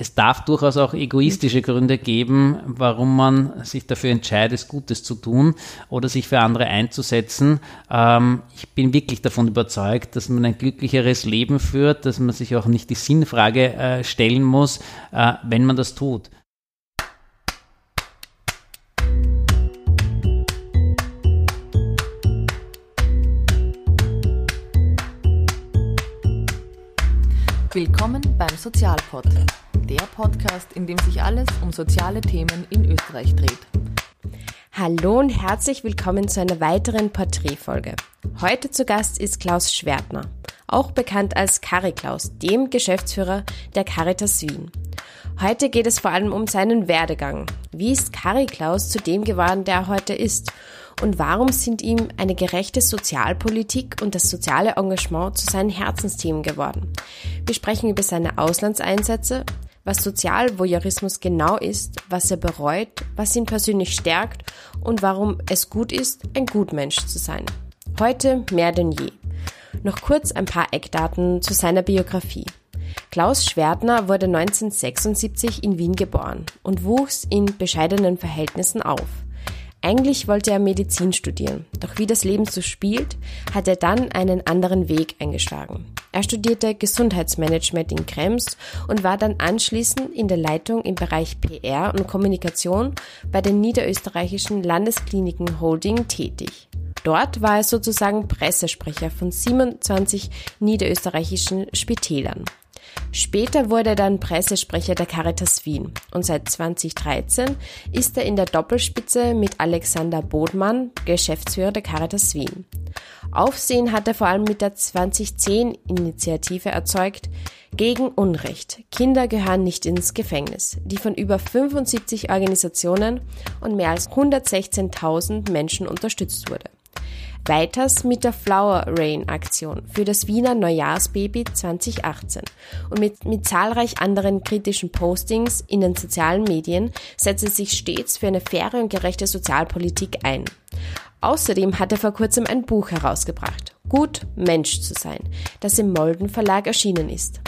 es darf durchaus auch egoistische Gründe geben, warum man sich dafür entscheidet, Gutes zu tun oder sich für andere einzusetzen. Ähm, ich bin wirklich davon überzeugt, dass man ein glücklicheres Leben führt, dass man sich auch nicht die Sinnfrage äh, stellen muss, äh, wenn man das tut. Willkommen beim Sozialpod, der Podcast, in dem sich alles um soziale Themen in Österreich dreht. Hallo und herzlich willkommen zu einer weiteren Porträtfolge. Heute zu Gast ist Klaus Schwertner, auch bekannt als Kari Klaus, dem Geschäftsführer der Caritas Wien. Heute geht es vor allem um seinen Werdegang. Wie ist Kari Klaus zu dem geworden, der er heute ist? und warum sind ihm eine gerechte Sozialpolitik und das soziale Engagement zu seinen Herzensthemen geworden. Wir sprechen über seine Auslandseinsätze, was Sozialvoyeurismus genau ist, was er bereut, was ihn persönlich stärkt und warum es gut ist, ein Gutmensch zu sein. Heute mehr denn je. Noch kurz ein paar Eckdaten zu seiner Biografie. Klaus Schwertner wurde 1976 in Wien geboren und wuchs in bescheidenen Verhältnissen auf. Eigentlich wollte er Medizin studieren, doch wie das Leben so spielt, hat er dann einen anderen Weg eingeschlagen. Er studierte Gesundheitsmanagement in Krems und war dann anschließend in der Leitung im Bereich PR und Kommunikation bei den niederösterreichischen Landeskliniken Holding tätig. Dort war er sozusagen Pressesprecher von 27 niederösterreichischen Spitälern. Später wurde er dann Pressesprecher der Caritas Wien und seit 2013 ist er in der Doppelspitze mit Alexander Bodmann, Geschäftsführer der Caritas Wien. Aufsehen hat er vor allem mit der 2010-Initiative erzeugt gegen Unrecht. Kinder gehören nicht ins Gefängnis, die von über 75 Organisationen und mehr als 116.000 Menschen unterstützt wurde. Weiters mit der Flower Rain Aktion für das Wiener Neujahrsbaby 2018 und mit, mit zahlreich anderen kritischen Postings in den sozialen Medien setzt er sich stets für eine faire und gerechte Sozialpolitik ein. Außerdem hat er vor kurzem ein Buch herausgebracht, Gut Mensch zu sein, das im Molden Verlag erschienen ist.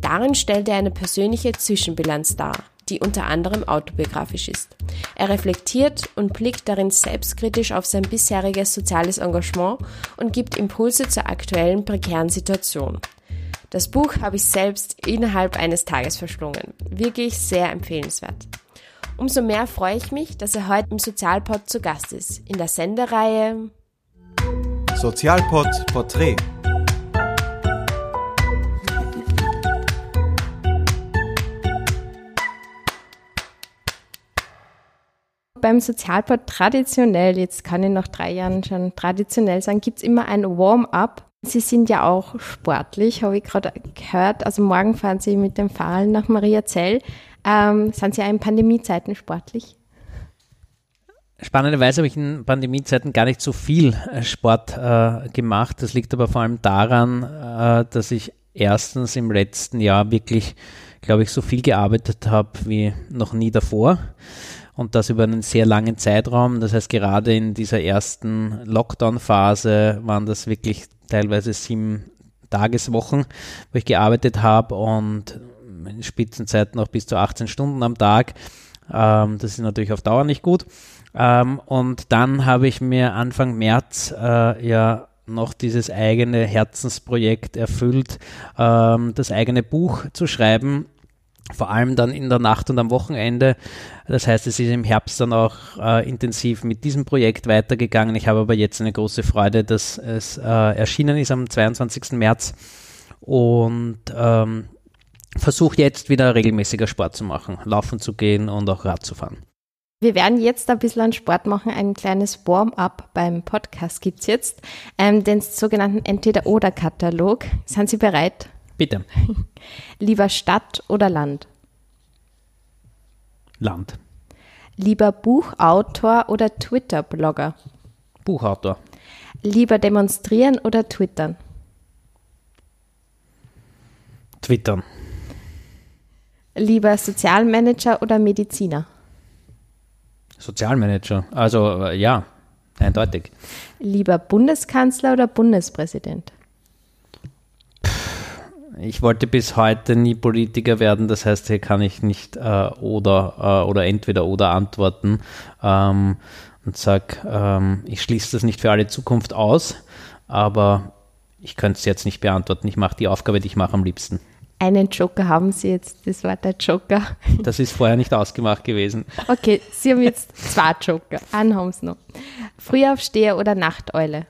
Darin stellt er eine persönliche Zwischenbilanz dar die unter anderem autobiografisch ist. Er reflektiert und blickt darin selbstkritisch auf sein bisheriges soziales Engagement und gibt Impulse zur aktuellen prekären Situation. Das Buch habe ich selbst innerhalb eines Tages verschlungen. Wirklich sehr empfehlenswert. Umso mehr freue ich mich, dass er heute im Sozialpod zu Gast ist, in der Sendereihe Sozialpod Porträt. Beim Sozialpart traditionell, jetzt kann ich nach drei Jahren schon traditionell sagen, gibt es immer ein Warm-up. Sie sind ja auch sportlich, habe ich gerade gehört. Also morgen fahren Sie mit dem Fahrrad nach Mariazell. Ähm, sind Sie auch in Pandemiezeiten sportlich? Spannenderweise habe ich in Pandemiezeiten gar nicht so viel äh, Sport äh, gemacht. Das liegt aber vor allem daran, äh, dass ich erstens im letzten Jahr wirklich, glaube ich, so viel gearbeitet habe wie noch nie davor und das über einen sehr langen Zeitraum. Das heißt, gerade in dieser ersten Lockdown-Phase waren das wirklich teilweise sieben Tageswochen, wo ich gearbeitet habe und in Spitzenzeiten auch bis zu 18 Stunden am Tag. Ähm, das ist natürlich auf Dauer nicht gut. Ähm, und dann habe ich mir Anfang März äh, ja noch dieses eigene Herzensprojekt erfüllt, ähm, das eigene Buch zu schreiben vor allem dann in der Nacht und am Wochenende. Das heißt, es ist im Herbst dann auch äh, intensiv mit diesem Projekt weitergegangen. Ich habe aber jetzt eine große Freude, dass es äh, erschienen ist am 22. März und ähm, versuche jetzt wieder regelmäßiger Sport zu machen, laufen zu gehen und auch Rad zu fahren. Wir werden jetzt ein bisschen an Sport machen. Ein kleines Warm-up beim Podcast gibt es jetzt. Ähm, den sogenannten Entweder-Oder-Katalog. Sind Sie bereit? Bitte. Lieber Stadt oder Land? Land. Lieber Buchautor oder Twitter-Blogger? Buchautor. Lieber demonstrieren oder twittern? Twittern. Lieber Sozialmanager oder Mediziner? Sozialmanager. Also äh, ja, eindeutig. Lieber Bundeskanzler oder Bundespräsident? ich wollte bis heute nie Politiker werden, das heißt, hier kann ich nicht äh, oder äh, oder entweder oder antworten ähm, und sag, ähm, ich schließe das nicht für alle Zukunft aus, aber ich könnte es jetzt nicht beantworten. Ich mache die Aufgabe, die ich mache am liebsten. Einen Joker haben Sie jetzt, das war der Joker. Das ist vorher nicht ausgemacht gewesen. Okay, Sie haben jetzt zwei Joker. Einen haben Sie noch. Frühaufsteher oder Nachteule?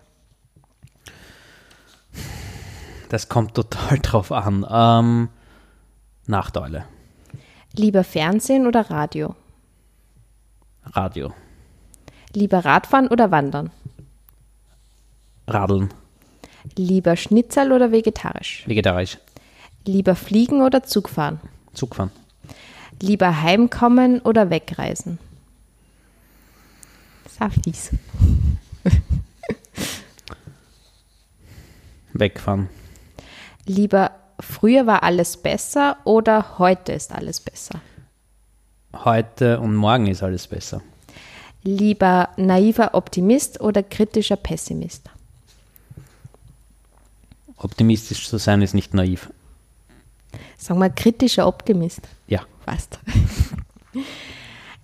Das kommt total drauf an. Ähm, Nachteule. Lieber Fernsehen oder Radio? Radio. Lieber Radfahren oder Wandern? Radeln. Lieber Schnitzel oder vegetarisch? Vegetarisch. Lieber fliegen oder Zug fahren? Zug fahren. Lieber heimkommen oder wegreisen? Saftis. Wegfahren. Lieber früher war alles besser oder heute ist alles besser? Heute und morgen ist alles besser. Lieber naiver Optimist oder kritischer Pessimist? Optimistisch zu sein ist nicht naiv. Sagen wir kritischer Optimist. Ja. Fast.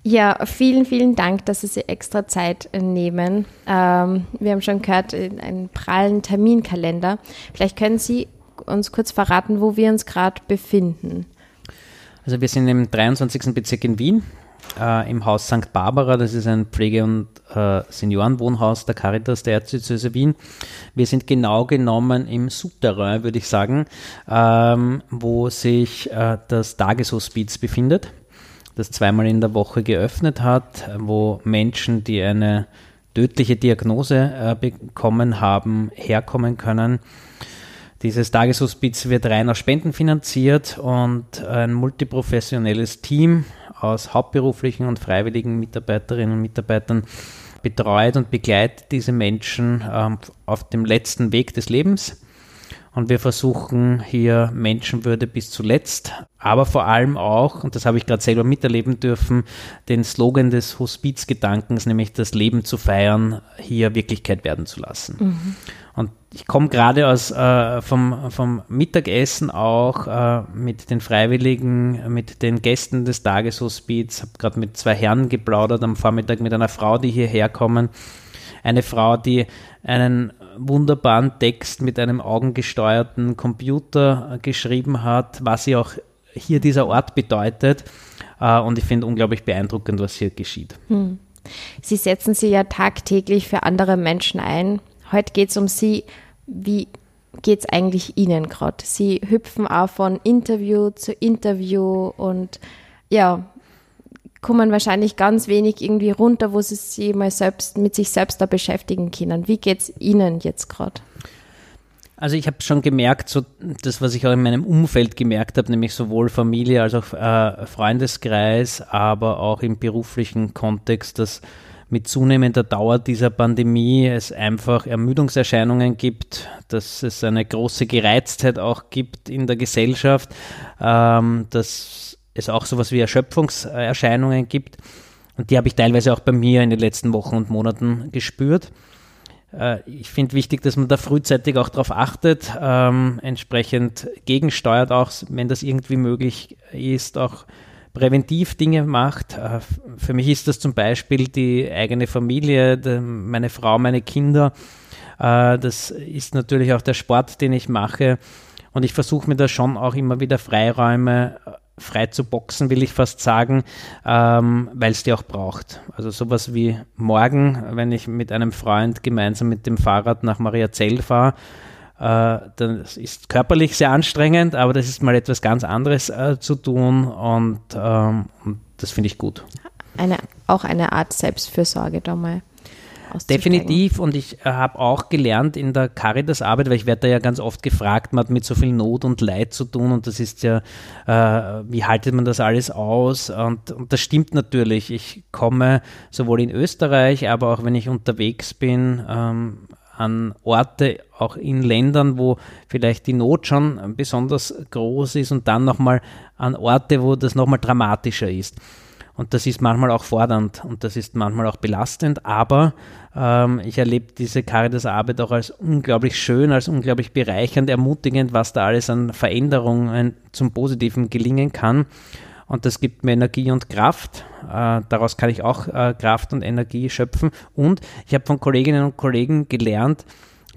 Ja, vielen, vielen Dank, dass Sie sich extra Zeit nehmen. Ähm, wir haben schon gehört, einen prallen Terminkalender. Vielleicht können Sie uns kurz verraten, wo wir uns gerade befinden. Also wir sind im 23. Bezirk in Wien, äh, im Haus St. Barbara. Das ist ein Pflege- und äh, Seniorenwohnhaus der Caritas der Erzdiözese Wien. Wir sind genau genommen im Souterrain, würde ich sagen, ähm, wo sich äh, das Tageshospiz befindet, das zweimal in der Woche geöffnet hat, wo Menschen, die eine tödliche Diagnose äh, bekommen haben, herkommen können. Dieses Tageshospiz wird rein aus Spenden finanziert und ein multiprofessionelles Team aus hauptberuflichen und freiwilligen Mitarbeiterinnen und Mitarbeitern betreut und begleitet diese Menschen ähm, auf dem letzten Weg des Lebens. Und wir versuchen hier Menschenwürde bis zuletzt, aber vor allem auch, und das habe ich gerade selber miterleben dürfen, den Slogan des Hospizgedankens, nämlich das Leben zu feiern, hier Wirklichkeit werden zu lassen. Mhm. Und ich komme gerade aus äh, vom, vom Mittagessen auch äh, mit den Freiwilligen, mit den Gästen des Tageshospiz, habe gerade mit zwei Herren geplaudert am Vormittag mit einer Frau, die hierher kommen. Eine Frau, die einen wunderbaren Text mit einem augengesteuerten Computer geschrieben hat, was sie auch hier dieser Ort bedeutet. Äh, und ich finde unglaublich beeindruckend, was hier geschieht. Hm. Sie setzen sich ja tagtäglich für andere Menschen ein. Heute geht es um Sie. Wie geht es eigentlich Ihnen gerade? Sie hüpfen auch von Interview zu Interview und ja, kommen wahrscheinlich ganz wenig irgendwie runter, wo sie sich mal selbst mit sich selbst da beschäftigen können. Wie geht es Ihnen jetzt gerade? Also ich habe schon gemerkt, so das, was ich auch in meinem Umfeld gemerkt habe, nämlich sowohl Familie als auch äh, Freundeskreis, aber auch im beruflichen Kontext, dass mit zunehmender Dauer dieser Pandemie es einfach Ermüdungserscheinungen gibt, dass es eine große Gereiztheit auch gibt in der Gesellschaft, ähm, dass es auch sowas wie Erschöpfungserscheinungen gibt. Und die habe ich teilweise auch bei mir in den letzten Wochen und Monaten gespürt. Äh, ich finde wichtig, dass man da frühzeitig auch darauf achtet, ähm, entsprechend gegensteuert, auch wenn das irgendwie möglich ist, auch präventiv Dinge macht. Äh, für mich ist das zum Beispiel die eigene Familie, meine Frau, meine Kinder. Äh, das ist natürlich auch der Sport, den ich mache. Und ich versuche mir da schon auch immer wieder Freiräume frei zu boxen, will ich fast sagen, ähm, weil es die auch braucht. Also sowas wie morgen, wenn ich mit einem Freund gemeinsam mit dem Fahrrad nach Mariazell fahre, äh, das ist körperlich sehr anstrengend, aber das ist mal etwas ganz anderes äh, zu tun und, ähm, das finde ich gut. Eine, auch eine Art Selbstfürsorge da mal. Definitiv und ich äh, habe auch gelernt in der Caritas-Arbeit, weil ich werde da ja ganz oft gefragt, man hat mit so viel Not und Leid zu tun und das ist ja, äh, wie haltet man das alles aus? Und, und das stimmt natürlich. Ich komme sowohl in Österreich, aber auch wenn ich unterwegs bin, ähm, an Orte, auch in Ländern, wo vielleicht die Not schon besonders groß ist und dann nochmal an Orte, wo das nochmal dramatischer ist. Und das ist manchmal auch fordernd und das ist manchmal auch belastend, aber ähm, ich erlebe diese Caritas-Arbeit auch als unglaublich schön, als unglaublich bereichernd, ermutigend, was da alles an Veränderungen zum Positiven gelingen kann. Und das gibt mir Energie und Kraft. Äh, daraus kann ich auch äh, Kraft und Energie schöpfen. Und ich habe von Kolleginnen und Kollegen gelernt,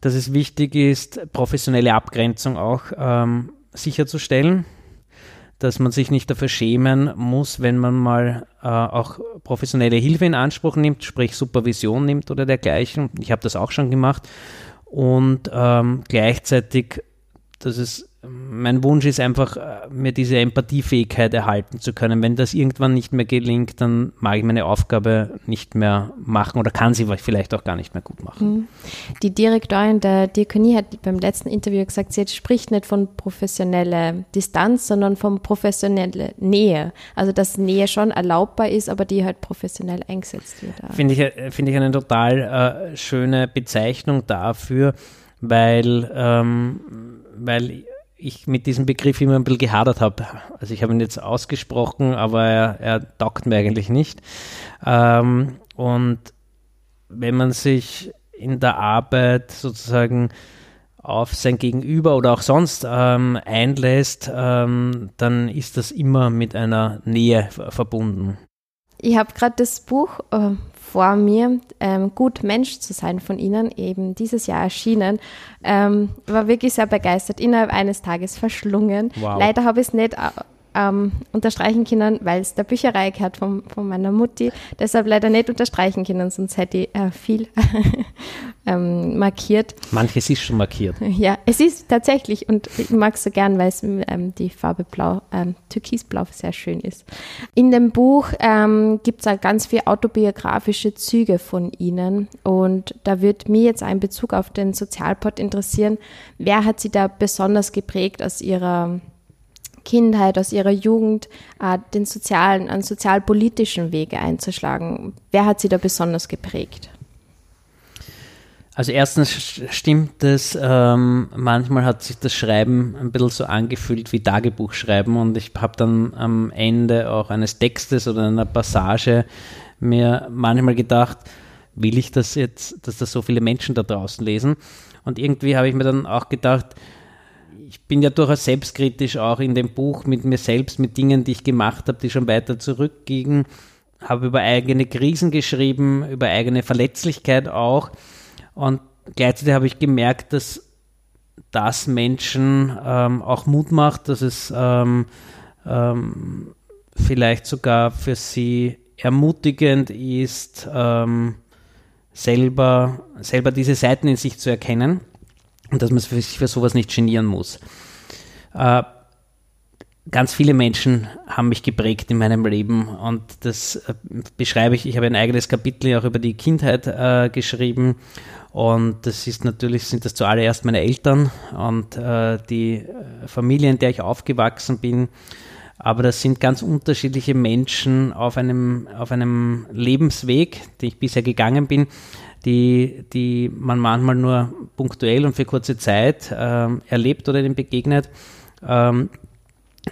dass es wichtig ist, professionelle Abgrenzung auch ähm, sicherzustellen dass man sich nicht dafür schämen muss, wenn man mal äh, auch professionelle Hilfe in Anspruch nimmt, sprich Supervision nimmt oder dergleichen. Ich habe das auch schon gemacht. Und ähm, gleichzeitig, dass es mein Wunsch ist einfach, äh, mir diese Empathiefähigkeit erhalten zu können. Wenn das irgendwann nicht mehr gelingt, dann mag ich meine Aufgabe nicht mehr machen oder kann sie vielleicht auch gar nicht mehr gut machen. Mhm. Die Direktorin der Diakonie hat beim letzten Interview gesagt, sie spricht nicht von professioneller Distanz, sondern von professioneller Nähe. Also dass Nähe schon erlaubbar ist, aber die halt professionell eingesetzt wird. Finde ich, äh, find ich eine total äh, schöne Bezeichnung dafür, weil, ähm, weil ich mit diesem Begriff immer ein bisschen gehadert habe. Also ich habe ihn jetzt ausgesprochen, aber er, er taugt mir eigentlich nicht. Ähm, und wenn man sich in der Arbeit sozusagen auf sein Gegenüber oder auch sonst ähm, einlässt, ähm, dann ist das immer mit einer Nähe verbunden. Ich habe gerade das Buch äh, vor mir, ähm, Gut Mensch zu sein von Ihnen, eben dieses Jahr erschienen. Ähm, war wirklich sehr begeistert, innerhalb eines Tages verschlungen. Wow. Leider habe ich es nicht ähm, unterstreichen können, weil es der Bücherei gehört von, von meiner Mutti. Deshalb leider nicht unterstreichen können, sonst hätte ich äh, viel ähm, markiert. Manches ist schon markiert. Ja, es ist tatsächlich und ich mag es so gern, weil es ähm, die Farbe Blau, ähm, Türkisblau sehr schön ist. In dem Buch ähm, gibt es auch ganz viele autobiografische Züge von Ihnen und da wird mir jetzt ein Bezug auf den Sozialpod interessieren. Wer hat Sie da besonders geprägt aus Ihrer Kindheit, aus ihrer Jugend äh, den sozialen, einen sozialpolitischen Weg einzuschlagen? Wer hat sie da besonders geprägt? Also erstens stimmt es, ähm, manchmal hat sich das Schreiben ein bisschen so angefühlt wie Tagebuchschreiben und ich habe dann am Ende auch eines Textes oder einer Passage mir manchmal gedacht, will ich das jetzt, dass das so viele Menschen da draußen lesen? Und irgendwie habe ich mir dann auch gedacht, ich bin ja durchaus selbstkritisch auch in dem Buch mit mir selbst, mit Dingen, die ich gemacht habe, die schon weiter zurückgingen. Habe über eigene Krisen geschrieben, über eigene Verletzlichkeit auch. Und gleichzeitig habe ich gemerkt, dass das Menschen ähm, auch Mut macht, dass es ähm, ähm, vielleicht sogar für sie ermutigend ist, ähm, selber, selber diese Seiten in sich zu erkennen und dass man sich für sowas nicht genieren muss. Äh, ganz viele Menschen haben mich geprägt in meinem Leben und das äh, beschreibe ich. Ich habe ein eigenes Kapitel auch über die Kindheit äh, geschrieben und das ist natürlich, sind das zuallererst meine Eltern und äh, die Familie, in der ich aufgewachsen bin. Aber das sind ganz unterschiedliche Menschen auf einem, auf einem Lebensweg, den ich bisher gegangen bin die, die man manchmal nur punktuell und für kurze Zeit ähm, erlebt oder ihnen begegnet. Ähm,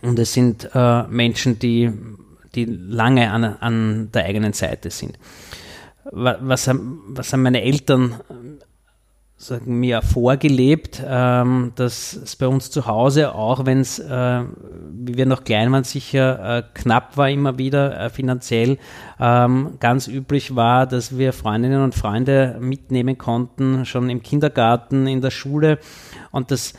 und es sind äh, Menschen, die, die lange an, an der eigenen Seite sind. Was was haben meine Eltern sagen, mir vorgelebt, ähm, dass es bei uns zu Hause, auch wenn es, äh, wie wir noch klein waren, sicher äh, knapp war immer wieder äh, finanziell, ähm, ganz üblich war, dass wir Freundinnen und Freunde mitnehmen konnten, schon im Kindergarten, in der Schule und das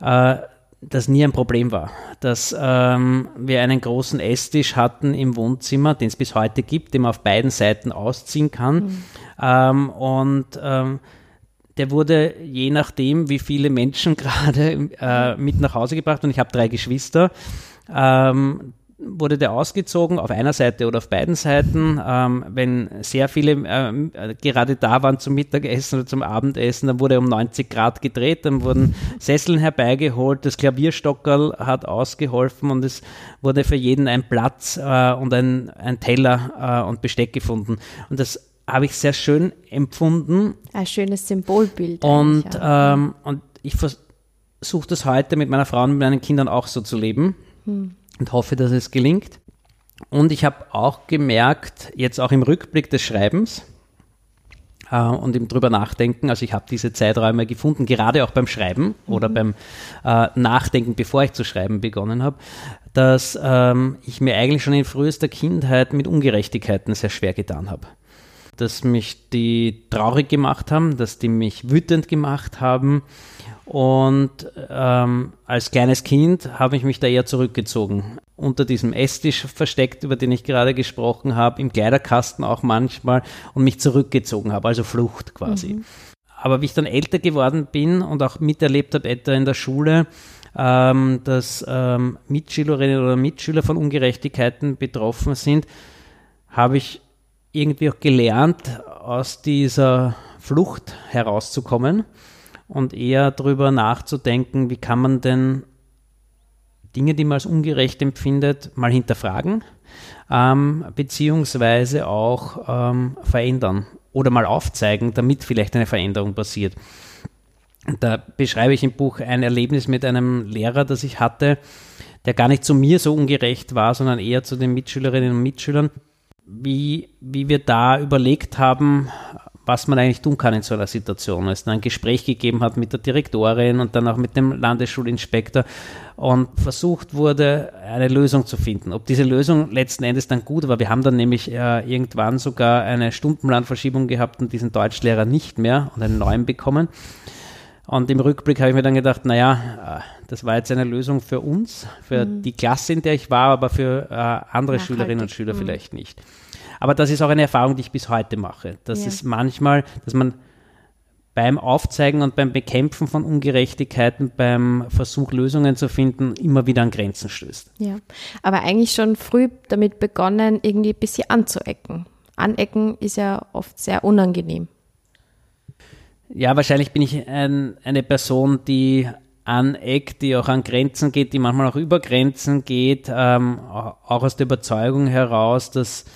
äh, das nie ein Problem war, dass ähm, wir einen großen Esstisch hatten im Wohnzimmer, den es bis heute gibt, den man auf beiden Seiten ausziehen kann. Mhm. Ähm, und ähm, der wurde je nachdem, wie viele Menschen gerade äh, mit nach Hause gebracht und ich habe drei Geschwister. Ähm, wurde der ausgezogen auf einer Seite oder auf beiden Seiten. Ähm, wenn sehr viele äh, gerade da waren zum Mittagessen oder zum Abendessen, dann wurde um 90 Grad gedreht, dann wurden Sesseln herbeigeholt, das Klavierstockerl hat ausgeholfen und es wurde für jeden ein Platz äh, und ein, ein Teller äh, und Besteck gefunden. Und das habe ich sehr schön empfunden. Ein schönes Symbolbild. Und, ähm, und ich versuche das heute mit meiner Frau und mit meinen Kindern auch so zu leben hm. und hoffe, dass es gelingt. Und ich habe auch gemerkt, jetzt auch im Rückblick des Schreibens äh, und im drüber nachdenken, also ich habe diese Zeiträume gefunden, gerade auch beim Schreiben mhm. oder beim äh, Nachdenken, bevor ich zu schreiben begonnen habe, dass ähm, ich mir eigentlich schon in frühester Kindheit mit Ungerechtigkeiten sehr schwer getan habe. Dass mich die traurig gemacht haben, dass die mich wütend gemacht haben. Und ähm, als kleines Kind habe ich mich da eher zurückgezogen. Unter diesem Esstisch versteckt, über den ich gerade gesprochen habe, im Kleiderkasten auch manchmal und mich zurückgezogen habe, also Flucht quasi. Mhm. Aber wie ich dann älter geworden bin und auch miterlebt habe, etwa in der Schule, ähm, dass ähm, Mitschülerinnen oder Mitschüler von Ungerechtigkeiten betroffen sind, habe ich irgendwie auch gelernt, aus dieser Flucht herauszukommen und eher darüber nachzudenken, wie kann man denn Dinge, die man als ungerecht empfindet, mal hinterfragen, ähm, beziehungsweise auch ähm, verändern oder mal aufzeigen, damit vielleicht eine Veränderung passiert. Da beschreibe ich im Buch ein Erlebnis mit einem Lehrer, das ich hatte, der gar nicht zu mir so ungerecht war, sondern eher zu den Mitschülerinnen und Mitschülern, wie, wie wir da überlegt haben, was man eigentlich tun kann in so einer Situation. Es dann ein Gespräch gegeben hat mit der Direktorin und dann auch mit dem Landesschulinspektor und versucht wurde, eine Lösung zu finden. Ob diese Lösung letzten Endes dann gut war, wir haben dann nämlich äh, irgendwann sogar eine Stundenplanverschiebung gehabt und diesen Deutschlehrer nicht mehr und einen neuen bekommen. Und im Rückblick habe ich mir dann gedacht, naja, äh, das war jetzt eine Lösung für uns, für mhm. die Klasse, in der ich war, aber für äh, andere Nachhaltig. Schülerinnen und Schüler mhm. vielleicht nicht. Aber das ist auch eine Erfahrung, die ich bis heute mache. Das ja. ist manchmal, dass man beim Aufzeigen und beim Bekämpfen von Ungerechtigkeiten, beim Versuch, Lösungen zu finden, immer wieder an Grenzen stößt. Ja, aber eigentlich schon früh damit begonnen, irgendwie ein bisschen anzuecken. Anecken ist ja oft sehr unangenehm. Ja, wahrscheinlich bin ich ein, eine Person, die aneckt, die auch an Grenzen geht, die manchmal auch über Grenzen geht, ähm, auch aus der Überzeugung heraus, dass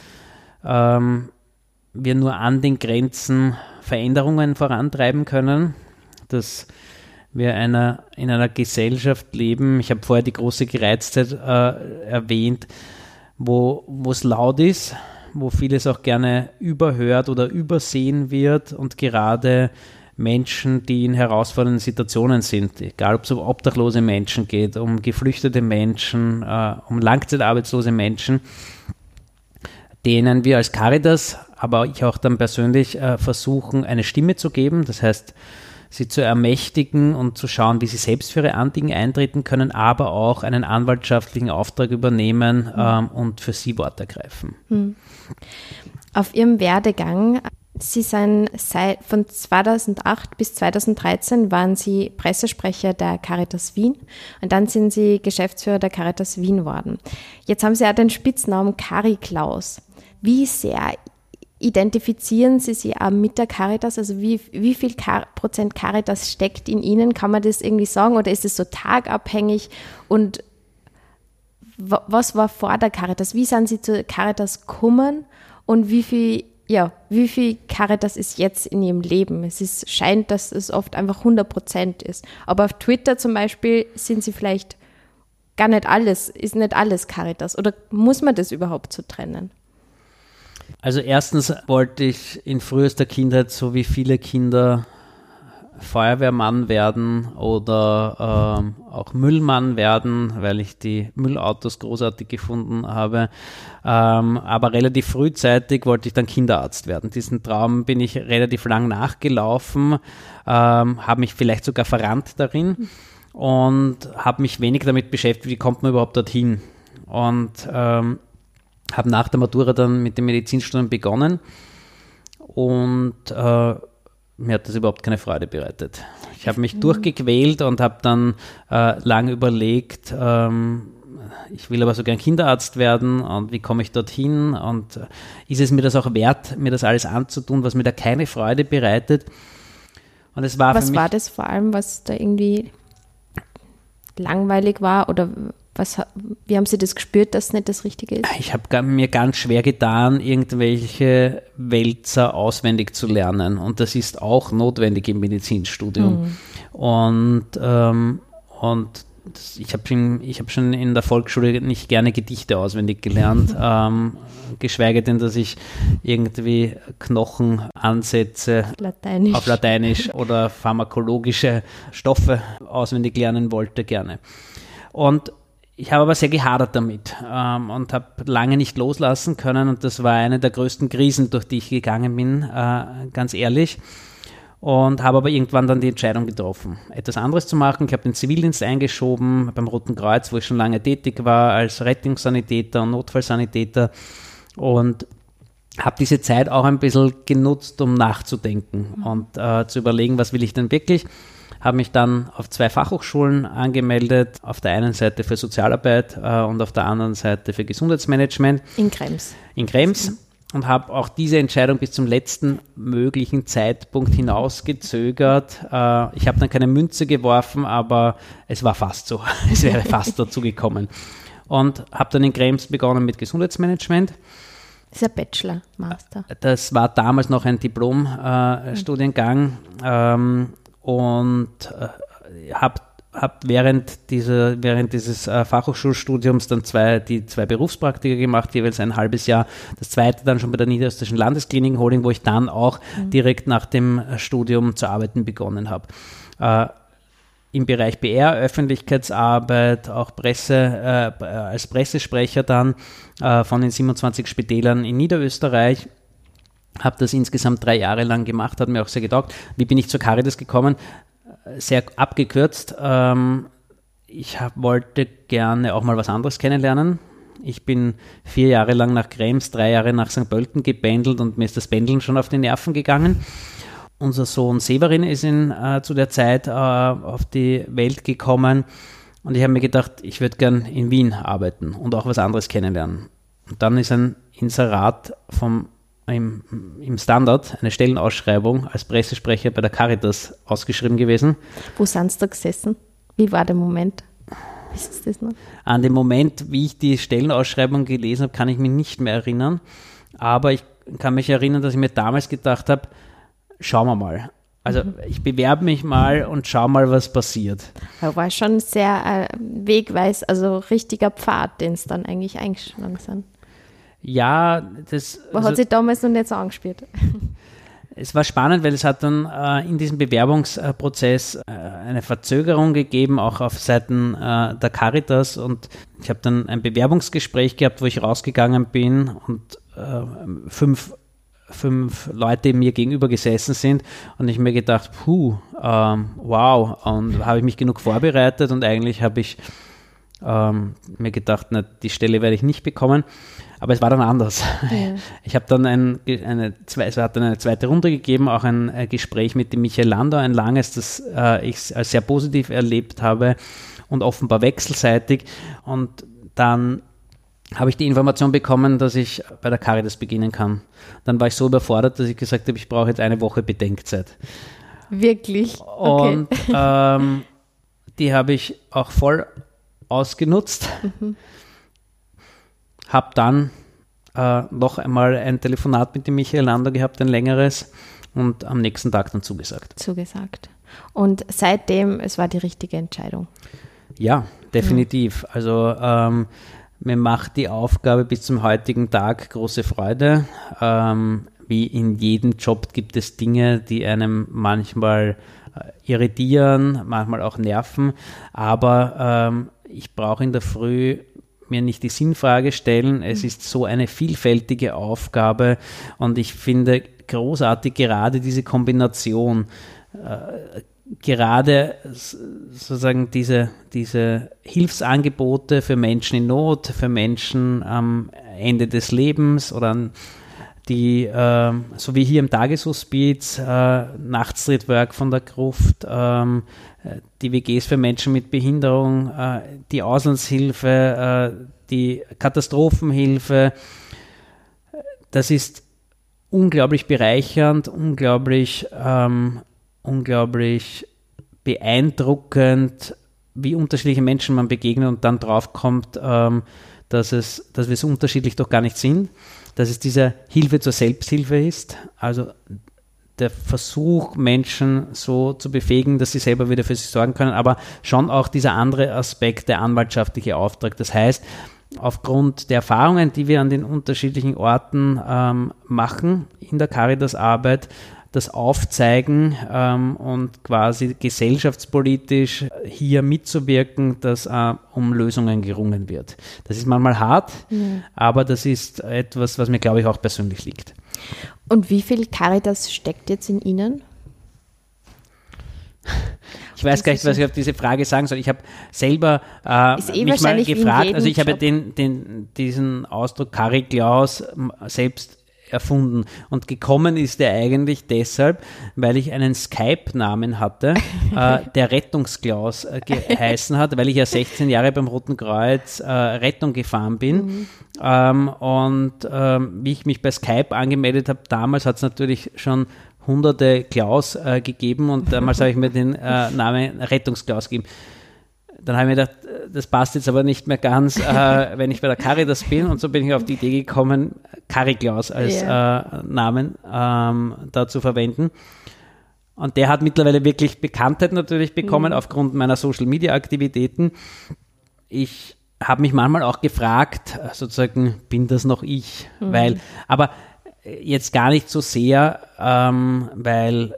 ähm, wir nur an den Grenzen Veränderungen vorantreiben können, dass wir einer, in einer Gesellschaft leben, ich habe vorher die große Gereiztheit äh, erwähnt, wo es laut ist, wo vieles auch gerne überhört oder übersehen wird und gerade Menschen, die in herausfordernden Situationen sind, egal ob es um obdachlose Menschen geht, um geflüchtete Menschen, äh, um langzeitarbeitslose Menschen, denen wir als Caritas, aber ich auch dann persönlich äh, versuchen, eine Stimme zu geben. Das heißt, sie zu ermächtigen und zu schauen, wie sie selbst für ihre Anliegen eintreten können, aber auch einen anwaltschaftlichen Auftrag übernehmen mhm. ähm, und für sie Wort ergreifen. Mhm. Auf Ihrem Werdegang, Sie sind seit, von 2008 bis 2013 waren Sie Pressesprecher der Caritas Wien und dann sind Sie Geschäftsführer der Caritas Wien worden. Jetzt haben Sie ja den Spitznamen Cari Klaus. Wie sehr identifizieren Sie sich auch mit der Caritas? Also wie, wie viel Car Prozent Caritas steckt in Ihnen? Kann man das irgendwie sagen oder ist es so tagabhängig? Und was war vor der Caritas? Wie sind Sie zur Caritas gekommen und wie viel, ja, wie viel Caritas ist jetzt in Ihrem Leben? Es ist, scheint, dass es oft einfach 100 Prozent ist. Aber auf Twitter zum Beispiel sind Sie vielleicht gar nicht alles, ist nicht alles Caritas. Oder muss man das überhaupt so trennen? Also erstens wollte ich in frühester Kindheit, so wie viele Kinder, Feuerwehrmann werden oder ähm, auch Müllmann werden, weil ich die Müllautos großartig gefunden habe. Ähm, aber relativ frühzeitig wollte ich dann Kinderarzt werden. Diesen Traum bin ich relativ lang nachgelaufen, ähm, habe mich vielleicht sogar verrannt darin und habe mich wenig damit beschäftigt, wie kommt man überhaupt dorthin. Und ähm, habe nach der Matura dann mit dem Medizinstudium begonnen und äh, mir hat das überhaupt keine Freude bereitet. Ich habe mich durchgequält und habe dann äh, lange überlegt, ähm, ich will aber so gern Kinderarzt werden und wie komme ich dorthin und äh, ist es mir das auch wert, mir das alles anzutun, was mir da keine Freude bereitet. Und es war was war das vor allem, was da irgendwie langweilig war oder was, wie haben Sie das gespürt, dass es nicht das Richtige ist? Ich habe mir ganz schwer getan, irgendwelche Wälzer auswendig zu lernen. Und das ist auch notwendig im Medizinstudium. Mhm. Und, ähm, und ich habe hab schon in der Volksschule nicht gerne Gedichte auswendig gelernt, ähm, geschweige denn, dass ich irgendwie Knochenansätze Lateinisch. auf Lateinisch oder pharmakologische Stoffe auswendig lernen wollte, gerne. Und ich habe aber sehr gehadert damit ähm, und habe lange nicht loslassen können und das war eine der größten Krisen, durch die ich gegangen bin, äh, ganz ehrlich und habe aber irgendwann dann die Entscheidung getroffen, etwas anderes zu machen. Ich habe den Zivildienst eingeschoben beim Roten Kreuz, wo ich schon lange tätig war als Rettungssanitäter und Notfallsanitäter und habe diese Zeit auch ein bisschen genutzt, um nachzudenken und äh, zu überlegen, was will ich denn wirklich. Habe mich dann auf zwei Fachhochschulen angemeldet, auf der einen Seite für Sozialarbeit äh, und auf der anderen Seite für Gesundheitsmanagement. In Krems. In Krems. Mhm und habe auch diese Entscheidung bis zum letzten möglichen Zeitpunkt hinausgezögert. Äh, ich habe dann keine Münze geworfen, aber es war fast so. es wäre fast dazu gekommen. Und habe dann in Krems begonnen mit Gesundheitsmanagement. Das ist ein Bachelor, Master. Das war damals noch ein Diplom-Studiengang äh, ähm, und äh, habe habe während, dieser, während dieses äh, Fachhochschulstudiums dann zwei, die zwei Berufspraktika gemacht, jeweils ein halbes Jahr. Das zweite dann schon bei der Niederösterreichischen Landeskliniken Holding, wo ich dann auch mhm. direkt nach dem Studium zu arbeiten begonnen habe. Äh, Im Bereich BR, Öffentlichkeitsarbeit, auch Presse, äh, als Pressesprecher dann äh, von den 27 Spitälern in Niederösterreich habe das insgesamt drei Jahre lang gemacht, hat mir auch sehr getaugt. Wie bin ich zur Caritas gekommen? sehr abgekürzt. Ähm, ich hab, wollte gerne auch mal was anderes kennenlernen. Ich bin vier Jahre lang nach Krems, drei Jahre nach St. Pölten gependelt und mir ist das Pendeln schon auf die Nerven gegangen. Unser Sohn Severin ist in, äh, zu der Zeit äh, auf die Welt gekommen und ich habe mir gedacht, ich würde gern in Wien arbeiten und auch was anderes kennenlernen. Und dann ist ein Inserat vom im, im Standard eine Stellenausschreibung als Pressesprecher bei der Caritas ausgeschrieben gewesen. Wo sind Sie da gesessen? Wie war der Moment? Ist das noch? An dem Moment, wie ich die Stellenausschreibung gelesen habe, kann ich mich nicht mehr erinnern. Aber ich kann mich erinnern, dass ich mir damals gedacht habe, schauen wir mal. Also mhm. ich bewerbe mich mal und schau mal, was passiert. War schon sehr äh, wegweis, also richtiger Pfad, den es dann eigentlich eingeschlagen sind. Ja, das. Man also, hat sich damals noch nicht so angespielt. Es war spannend, weil es hat dann äh, in diesem Bewerbungsprozess äh, eine Verzögerung gegeben, auch auf Seiten äh, der Caritas. Und ich habe dann ein Bewerbungsgespräch gehabt, wo ich rausgegangen bin und äh, fünf, fünf Leute mir gegenüber gesessen sind. Und ich mir gedacht, puh, ähm, wow. Und habe ich mich genug vorbereitet und eigentlich habe ich ähm, mir gedacht, na, die Stelle werde ich nicht bekommen. Aber es war dann anders. Ja. Ich habe dann ein, eine, es hat dann eine zweite Runde gegeben, auch ein, ein Gespräch mit dem Michael Landau, ein langes, das äh, ich als sehr positiv erlebt habe und offenbar wechselseitig. Und dann habe ich die Information bekommen, dass ich bei der Caritas beginnen kann. Dann war ich so überfordert, dass ich gesagt habe, ich brauche jetzt eine Woche Bedenkzeit. Wirklich? Okay. Und ähm, die habe ich auch voll ausgenutzt. Mhm habe dann äh, noch einmal ein Telefonat mit dem Michael Lander gehabt, ein längeres, und am nächsten Tag dann zugesagt. Zugesagt. Und seitdem, es war die richtige Entscheidung. Ja, definitiv. Mhm. Also ähm, mir macht die Aufgabe bis zum heutigen Tag große Freude. Ähm, wie in jedem Job gibt es Dinge, die einem manchmal äh, irritieren, manchmal auch nerven. Aber ähm, ich brauche in der Früh mir nicht die Sinnfrage stellen. Es ist so eine vielfältige Aufgabe und ich finde großartig gerade diese Kombination. Äh, gerade sozusagen diese, diese Hilfsangebote für Menschen in Not, für Menschen am Ende des Lebens oder an die, äh, so wie hier im Tageshospiz, äh, Nachtstreetwork von der Gruft, ähm, die WGs für Menschen mit Behinderung, äh, die Auslandshilfe, äh, die Katastrophenhilfe. Das ist unglaublich bereichernd, unglaublich, ähm, unglaublich beeindruckend, wie unterschiedliche Menschen man begegnet und dann draufkommt, ähm, dass, es, dass wir so unterschiedlich doch gar nicht sind, dass es diese Hilfe zur Selbsthilfe ist, also der Versuch, Menschen so zu befähigen, dass sie selber wieder für sich sorgen können, aber schon auch dieser andere Aspekt, der anwaltschaftliche Auftrag. Das heißt, aufgrund der Erfahrungen, die wir an den unterschiedlichen Orten ähm, machen in der Caritas-Arbeit, das Aufzeigen ähm, und quasi gesellschaftspolitisch hier mitzuwirken, dass äh, um Lösungen gerungen wird. Das ist manchmal hart, ja. aber das ist etwas, was mir, glaube ich, auch persönlich liegt. Und wie viel Caritas steckt jetzt in Ihnen? Ich weiß gar nicht, was ich auf diese Frage sagen soll. Ich habe selber äh, eh mich mal gefragt, also ich habe den, den, diesen Ausdruck Kari Klaus selbst erfunden. Und gekommen ist er eigentlich deshalb, weil ich einen Skype-Namen hatte, äh, der Rettungsklaus äh, geheißen hat, weil ich ja 16 Jahre beim Roten Kreuz äh, Rettung gefahren bin. Mhm. Ähm, und ähm, wie ich mich bei Skype angemeldet habe, damals hat es natürlich schon hunderte Klaus äh, gegeben und damals habe ich mir den äh, Namen Rettungsklaus gegeben dann habe ich mir gedacht, das passt jetzt aber nicht mehr ganz, äh, wenn ich bei der Caritas bin. Und so bin ich auf die Idee gekommen, Cariklaus als yeah. äh, Namen ähm, da zu verwenden. Und der hat mittlerweile wirklich Bekanntheit natürlich bekommen mhm. aufgrund meiner Social Media Aktivitäten. Ich habe mich manchmal auch gefragt, sozusagen, bin das noch ich? Mhm. Weil, aber jetzt gar nicht so sehr, ähm, weil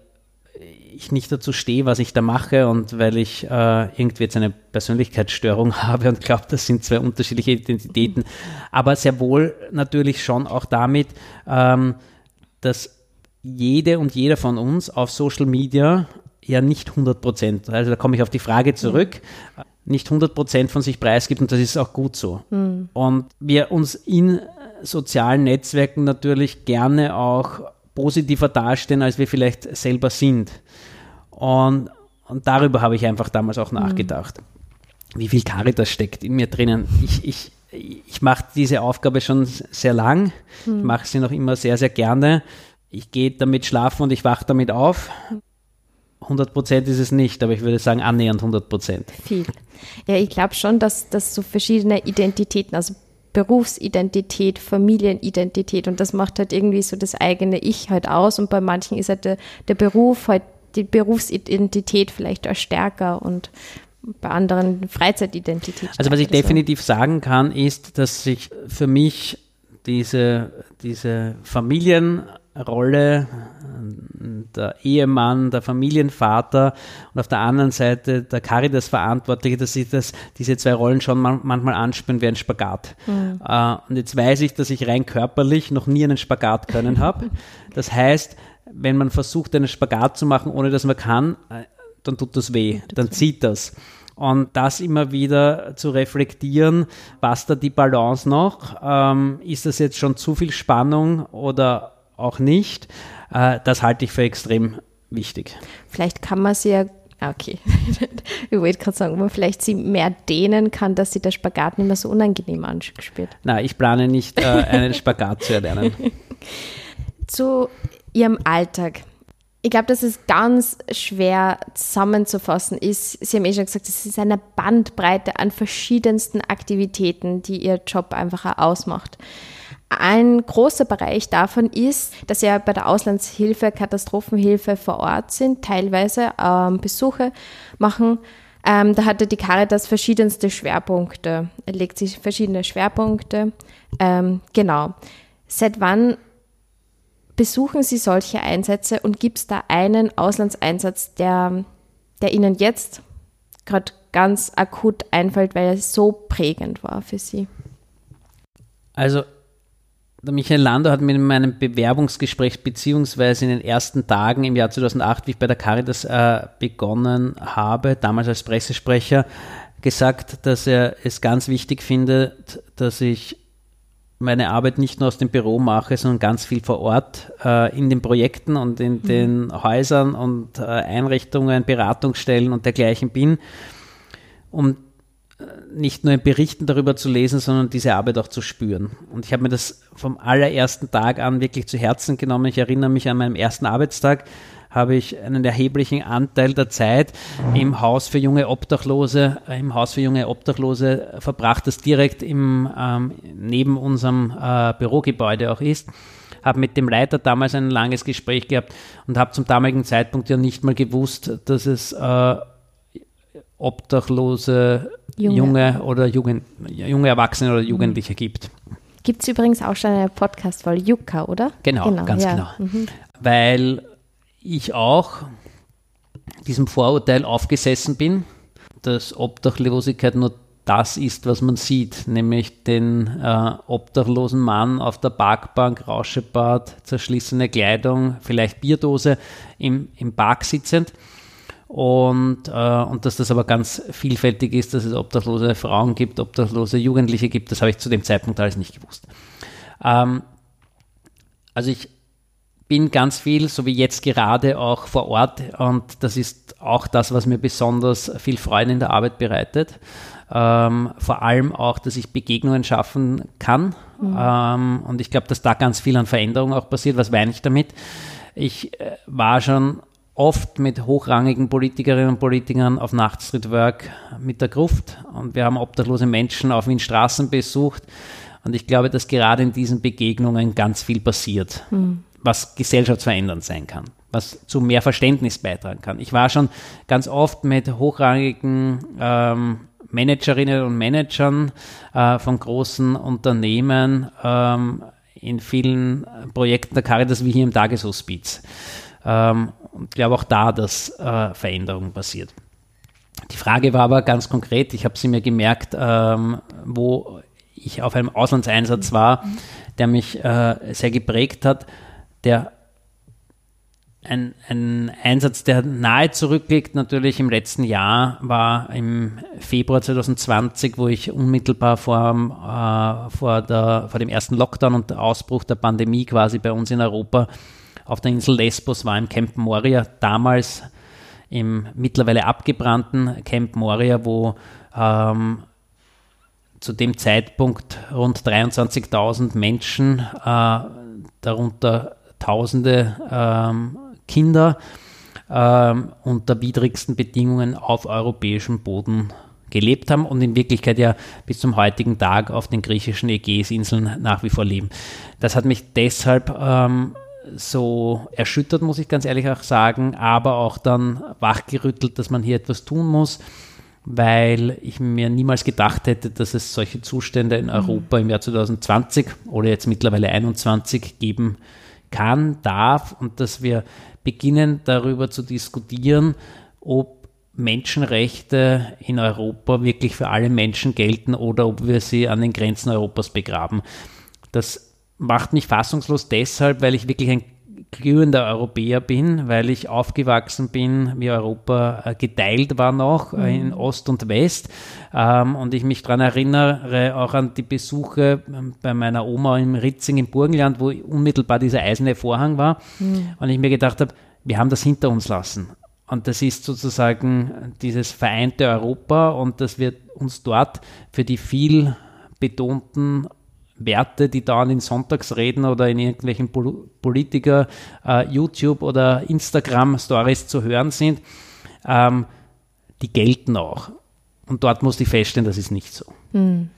ich nicht dazu stehe, was ich da mache und weil ich äh, irgendwie jetzt eine Persönlichkeitsstörung habe und glaube, das sind zwei unterschiedliche Identitäten, aber sehr wohl natürlich schon auch damit, ähm, dass jede und jeder von uns auf Social Media ja nicht 100 Prozent, also da komme ich auf die Frage zurück, mhm. nicht 100 Prozent von sich preisgibt und das ist auch gut so. Mhm. Und wir uns in sozialen Netzwerken natürlich gerne auch positiver dastehen, als wir vielleicht selber sind. Und, und darüber habe ich einfach damals auch nachgedacht. Mhm. Wie viel Caritas steckt in mir drinnen? Ich, ich, ich mache diese Aufgabe schon sehr lang. Mhm. Ich mache sie noch immer sehr, sehr gerne. Ich gehe damit schlafen und ich wache damit auf. 100 Prozent ist es nicht, aber ich würde sagen annähernd 100 Prozent. Viel. Ja, ich glaube schon, dass, dass so verschiedene Identitäten, also Berufsidentität, Familienidentität und das macht halt irgendwie so das eigene Ich halt aus und bei manchen ist halt der, der Beruf halt die Berufsidentität vielleicht auch stärker und bei anderen Freizeitidentität. Also was ich definitiv sagen kann, ist, dass sich für mich diese, diese Familien Rolle, der Ehemann, der Familienvater und auf der anderen Seite der Caritas-Verantwortliche, dass sie das, diese zwei Rollen schon manchmal anspüren wie ein Spagat. Mhm. und jetzt weiß ich, dass ich rein körperlich noch nie einen Spagat können habe. Das heißt, wenn man versucht, einen Spagat zu machen, ohne dass man kann, äh, dann tut das weh, dann zieht das. Und das immer wieder zu reflektieren, passt da die Balance noch? Ähm, ist das jetzt schon zu viel Spannung oder auch nicht. Äh, das halte ich für extrem wichtig. Vielleicht kann man sie ja ah, Okay, ich wollte gerade sagen, man vielleicht sie mehr dehnen kann, dass sie der Spagat nicht mehr so unangenehm anspürt. Nein, ich plane nicht, äh, einen Spagat zu erlernen. Zu Ihrem Alltag. Ich glaube, dass es ganz schwer zusammenzufassen ist. Sie haben eh schon gesagt, es ist eine Bandbreite an verschiedensten Aktivitäten, die Ihr Job einfach ausmacht. Ein großer Bereich davon ist, dass Sie bei der Auslandshilfe, Katastrophenhilfe vor Ort sind, teilweise ähm, Besuche machen. Ähm, da hatte die Caritas verschiedenste Schwerpunkte, er legt sich verschiedene Schwerpunkte. Ähm, genau. Seit wann besuchen Sie solche Einsätze und gibt es da einen Auslandseinsatz, der, der Ihnen jetzt gerade ganz akut einfällt, weil er so prägend war für Sie? Also der Michael Landau hat mir in meinem Bewerbungsgespräch beziehungsweise in den ersten Tagen im Jahr 2008, wie ich bei der Caritas äh, begonnen habe, damals als Pressesprecher, gesagt, dass er es ganz wichtig findet, dass ich meine Arbeit nicht nur aus dem Büro mache, sondern ganz viel vor Ort äh, in den Projekten und in mhm. den Häusern und äh, Einrichtungen, Beratungsstellen und dergleichen bin, um nicht nur in Berichten darüber zu lesen, sondern diese Arbeit auch zu spüren. Und ich habe mir das vom allerersten Tag an wirklich zu Herzen genommen. Ich erinnere mich an meinem ersten Arbeitstag, habe ich einen erheblichen Anteil der Zeit im Haus für junge Obdachlose, äh, im Haus für junge Obdachlose verbracht, das direkt im, ähm, neben unserem äh, Bürogebäude auch ist. habe mit dem Leiter damals ein langes Gespräch gehabt und habe zum damaligen Zeitpunkt ja nicht mal gewusst, dass es äh, obdachlose junge, junge oder Jugend, junge Erwachsene oder Jugendliche gibt. Gibt es übrigens auch schon eine Podcast-Folge, Yucca, oder? Genau, genau ganz ja. genau. Mhm. Weil ich auch diesem Vorurteil aufgesessen bin, dass Obdachlosigkeit nur das ist, was man sieht, nämlich den äh, obdachlosen Mann auf der Parkbank, Rauschebad, zerschlissene Kleidung, vielleicht Bierdose im, im Park sitzend. Und, äh, und dass das aber ganz vielfältig ist, dass es obdachlose Frauen gibt, obdachlose Jugendliche gibt, das habe ich zu dem Zeitpunkt alles nicht gewusst. Ähm, also ich bin ganz viel, so wie jetzt gerade, auch vor Ort und das ist auch das, was mir besonders viel Freude in der Arbeit bereitet. Ähm, vor allem auch, dass ich Begegnungen schaffen kann. Mhm. Ähm, und ich glaube, dass da ganz viel an Veränderung auch passiert. Was meine ich damit? Ich äh, war schon oft mit hochrangigen Politikerinnen und Politikern auf Nachtstreet Work mit der Gruft und wir haben obdachlose Menschen auf Wien Straßen besucht. Und ich glaube, dass gerade in diesen Begegnungen ganz viel passiert, mhm. Was gesellschaftsverändernd sein kann was zu mehr Verständnis beitragen kann. Ich war schon ganz oft mit hochrangigen ähm, Managerinnen und Managern äh, von großen Unternehmen ähm, in vielen Projekten der Caritas wie hier im Tageshospiz. Ähm, und glaube auch da, dass äh, Veränderung passiert. Die Frage war aber ganz konkret, ich habe sie mir gemerkt, ähm, wo ich auf einem Auslandseinsatz war, der mich äh, sehr geprägt hat, der ein, ein Einsatz, der nahe zurückliegt, natürlich im letzten Jahr, war im Februar 2020, wo ich unmittelbar vor, äh, vor, der, vor dem ersten Lockdown und Ausbruch der Pandemie quasi bei uns in Europa auf der Insel Lesbos war, im Camp Moria, damals im mittlerweile abgebrannten Camp Moria, wo ähm, zu dem Zeitpunkt rund 23.000 Menschen, äh, darunter Tausende ähm, Kinder ähm, unter widrigsten Bedingungen auf europäischem Boden gelebt haben und in Wirklichkeit ja bis zum heutigen Tag auf den griechischen Ägäisinseln nach wie vor leben. Das hat mich deshalb ähm, so erschüttert, muss ich ganz ehrlich auch sagen, aber auch dann wachgerüttelt, dass man hier etwas tun muss, weil ich mir niemals gedacht hätte, dass es solche Zustände in Europa im Jahr 2020 oder jetzt mittlerweile 2021 geben kann, darf und dass wir beginnen darüber zu diskutieren, ob Menschenrechte in Europa wirklich für alle Menschen gelten oder ob wir sie an den Grenzen Europas begraben. Das macht mich fassungslos deshalb, weil ich wirklich ein glühender Europäer bin, weil ich aufgewachsen bin, wie Europa äh, geteilt war noch äh, in mhm. Ost und West. Ähm, und ich mich daran erinnere, auch an die Besuche ähm, bei meiner Oma im Ritzing im Burgenland, wo unmittelbar dieser eiserne Vorhang war. Mhm. Und ich mir gedacht habe, wir haben das hinter uns lassen. Und das ist sozusagen dieses vereinte Europa und dass wir uns dort für die viel betonten Werte, die da in den Sonntagsreden oder in irgendwelchen Politiker äh, YouTube oder Instagram Stories zu hören sind, ähm, die gelten auch. Und dort muss ich feststellen, das ist nicht so. Hm.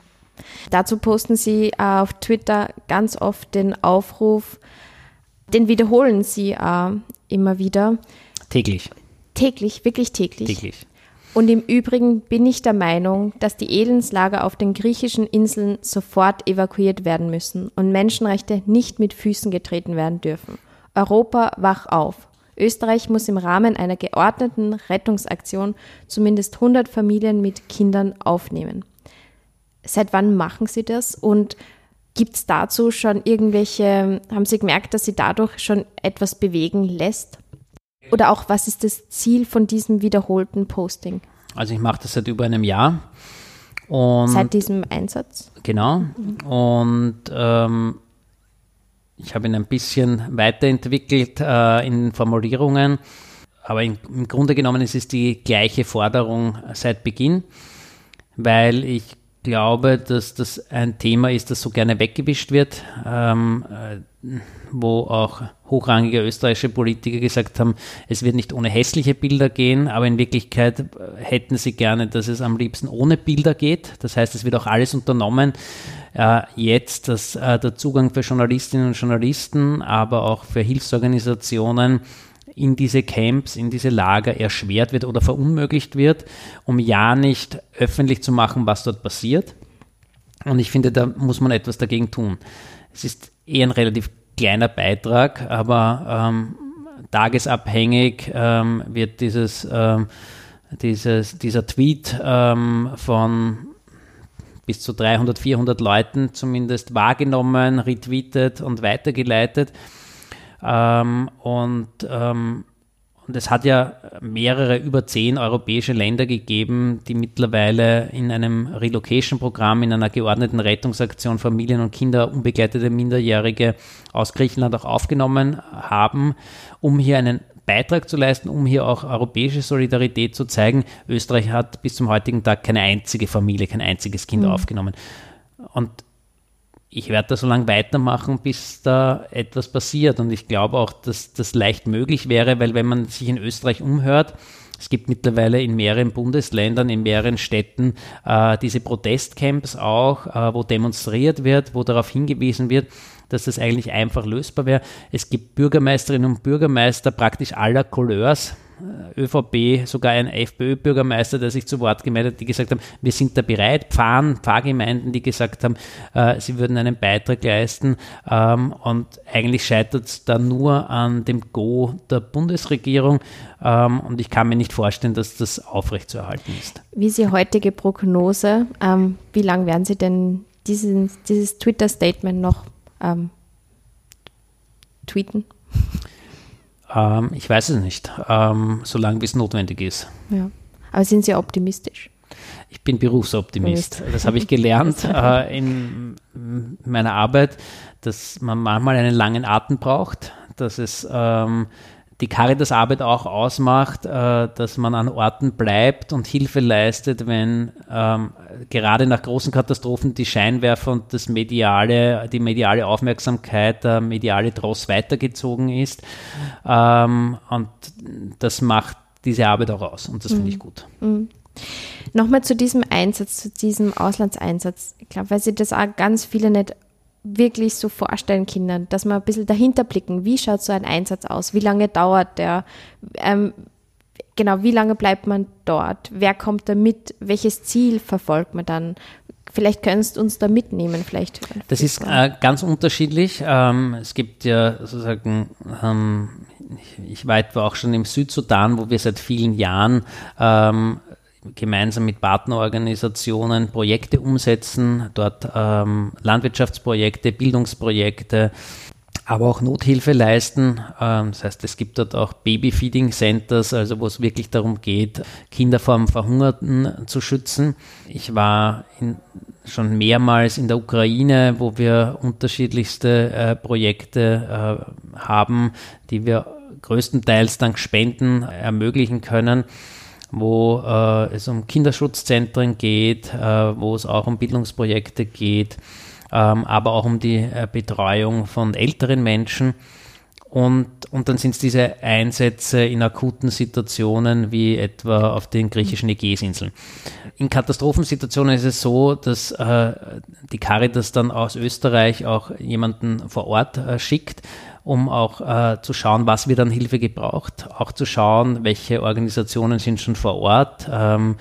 Dazu posten Sie äh, auf Twitter ganz oft den Aufruf, den wiederholen Sie äh, immer wieder. Täglich. Täglich, wirklich täglich. Täglich. Und im Übrigen bin ich der Meinung, dass die Elendslager auf den griechischen Inseln sofort evakuiert werden müssen und Menschenrechte nicht mit Füßen getreten werden dürfen. Europa, wach auf. Österreich muss im Rahmen einer geordneten Rettungsaktion zumindest 100 Familien mit Kindern aufnehmen. Seit wann machen Sie das und gibt es dazu schon irgendwelche, haben Sie gemerkt, dass Sie dadurch schon etwas bewegen lässt? Oder auch, was ist das Ziel von diesem wiederholten Posting? Also ich mache das seit über einem Jahr. Und seit diesem Einsatz? Genau. Mhm. Und ähm, ich habe ihn ein bisschen weiterentwickelt äh, in Formulierungen. Aber in, im Grunde genommen ist es die gleiche Forderung seit Beginn, weil ich glaube, dass das ein Thema ist, das so gerne weggewischt wird, ähm, äh, wo auch hochrangige österreichische Politiker gesagt haben, es wird nicht ohne hässliche Bilder gehen, aber in Wirklichkeit äh, hätten sie gerne, dass es am liebsten ohne Bilder geht. Das heißt, es wird auch alles unternommen, äh, jetzt, dass äh, der Zugang für Journalistinnen und Journalisten, aber auch für Hilfsorganisationen in diese Camps, in diese Lager erschwert wird oder verunmöglicht wird, um ja nicht öffentlich zu machen, was dort passiert. Und ich finde, da muss man etwas dagegen tun. Es ist eher ein relativ kleiner Beitrag, aber ähm, tagesabhängig ähm, wird dieses, ähm, dieses, dieser Tweet ähm, von bis zu 300, 400 Leuten zumindest wahrgenommen, retweetet und weitergeleitet. Ähm, und, ähm, und es hat ja mehrere, über zehn europäische Länder gegeben, die mittlerweile in einem Relocation-Programm, in einer geordneten Rettungsaktion Familien und Kinder, unbegleitete Minderjährige aus Griechenland auch aufgenommen haben, um hier einen Beitrag zu leisten, um hier auch europäische Solidarität zu zeigen. Österreich hat bis zum heutigen Tag keine einzige Familie, kein einziges Kind mhm. aufgenommen. Und ich werde da so lange weitermachen, bis da etwas passiert. Und ich glaube auch, dass das leicht möglich wäre, weil wenn man sich in Österreich umhört, es gibt mittlerweile in mehreren Bundesländern, in mehreren Städten äh, diese Protestcamps auch, äh, wo demonstriert wird, wo darauf hingewiesen wird, dass das eigentlich einfach lösbar wäre. Es gibt Bürgermeisterinnen und Bürgermeister praktisch aller Couleurs, ÖVP, sogar ein FPÖ-Bürgermeister, der sich zu Wort gemeldet hat, die gesagt haben, wir sind da bereit, Pfarren, Pfarrgemeinden, die gesagt haben, äh, sie würden einen Beitrag leisten. Ähm, und eigentlich scheitert es da nur an dem Go der Bundesregierung. Ähm, und ich kann mir nicht vorstellen, dass das aufrechtzuerhalten ist. Wie ist Ihre heutige Prognose? Ähm, wie lange werden Sie denn diesen, dieses Twitter-Statement noch ähm, tweeten? Ähm, ich weiß es nicht, ähm, solange es notwendig ist. Ja. Aber sind Sie optimistisch? Ich bin Berufsoptimist. Das habe ich gelernt äh, in meiner Arbeit, dass man manchmal einen langen Atem braucht, dass es ähm, die Caritas-Arbeit auch ausmacht, äh, dass man an Orten bleibt und Hilfe leistet, wenn ähm, gerade nach großen Katastrophen die Scheinwerfer und das mediale, die mediale Aufmerksamkeit, der mediale Dross weitergezogen ist. Ähm, und das macht diese Arbeit auch aus und das mhm. finde ich mhm. gut. Mhm. Nochmal zu diesem Einsatz, zu diesem Auslandseinsatz. Ich glaube, weil sie das auch ganz viele nicht wirklich so vorstellen Kindern, dass man ein bisschen dahinter blicken, wie schaut so ein Einsatz aus, wie lange dauert der, ähm, genau, wie lange bleibt man dort, wer kommt da mit, welches Ziel verfolgt man dann, vielleicht könntest du uns da mitnehmen, vielleicht. Das ist äh, ganz unterschiedlich. Ähm, es gibt ja sozusagen, ähm, ich, ich war etwa auch schon im Südsudan, wo wir seit vielen Jahren ähm, gemeinsam mit Partnerorganisationen Projekte umsetzen, dort ähm, Landwirtschaftsprojekte, Bildungsprojekte, aber auch Nothilfe leisten. Ähm, das heißt, es gibt dort auch Babyfeeding Centers, also wo es wirklich darum geht, Kinder vor dem Verhungerten zu schützen. Ich war in, schon mehrmals in der Ukraine, wo wir unterschiedlichste äh, Projekte äh, haben, die wir größtenteils dank Spenden ermöglichen können wo äh, es um Kinderschutzzentren geht, äh, wo es auch um Bildungsprojekte geht, ähm, aber auch um die äh, Betreuung von älteren Menschen. Und, und dann sind es diese Einsätze in akuten Situationen wie etwa auf den griechischen Ägäisinseln. In Katastrophensituationen ist es so, dass äh, die Caritas dann aus Österreich auch jemanden vor Ort äh, schickt, um auch äh, zu schauen, was wird an Hilfe gebraucht, auch zu schauen, welche Organisationen sind schon vor Ort, ähm,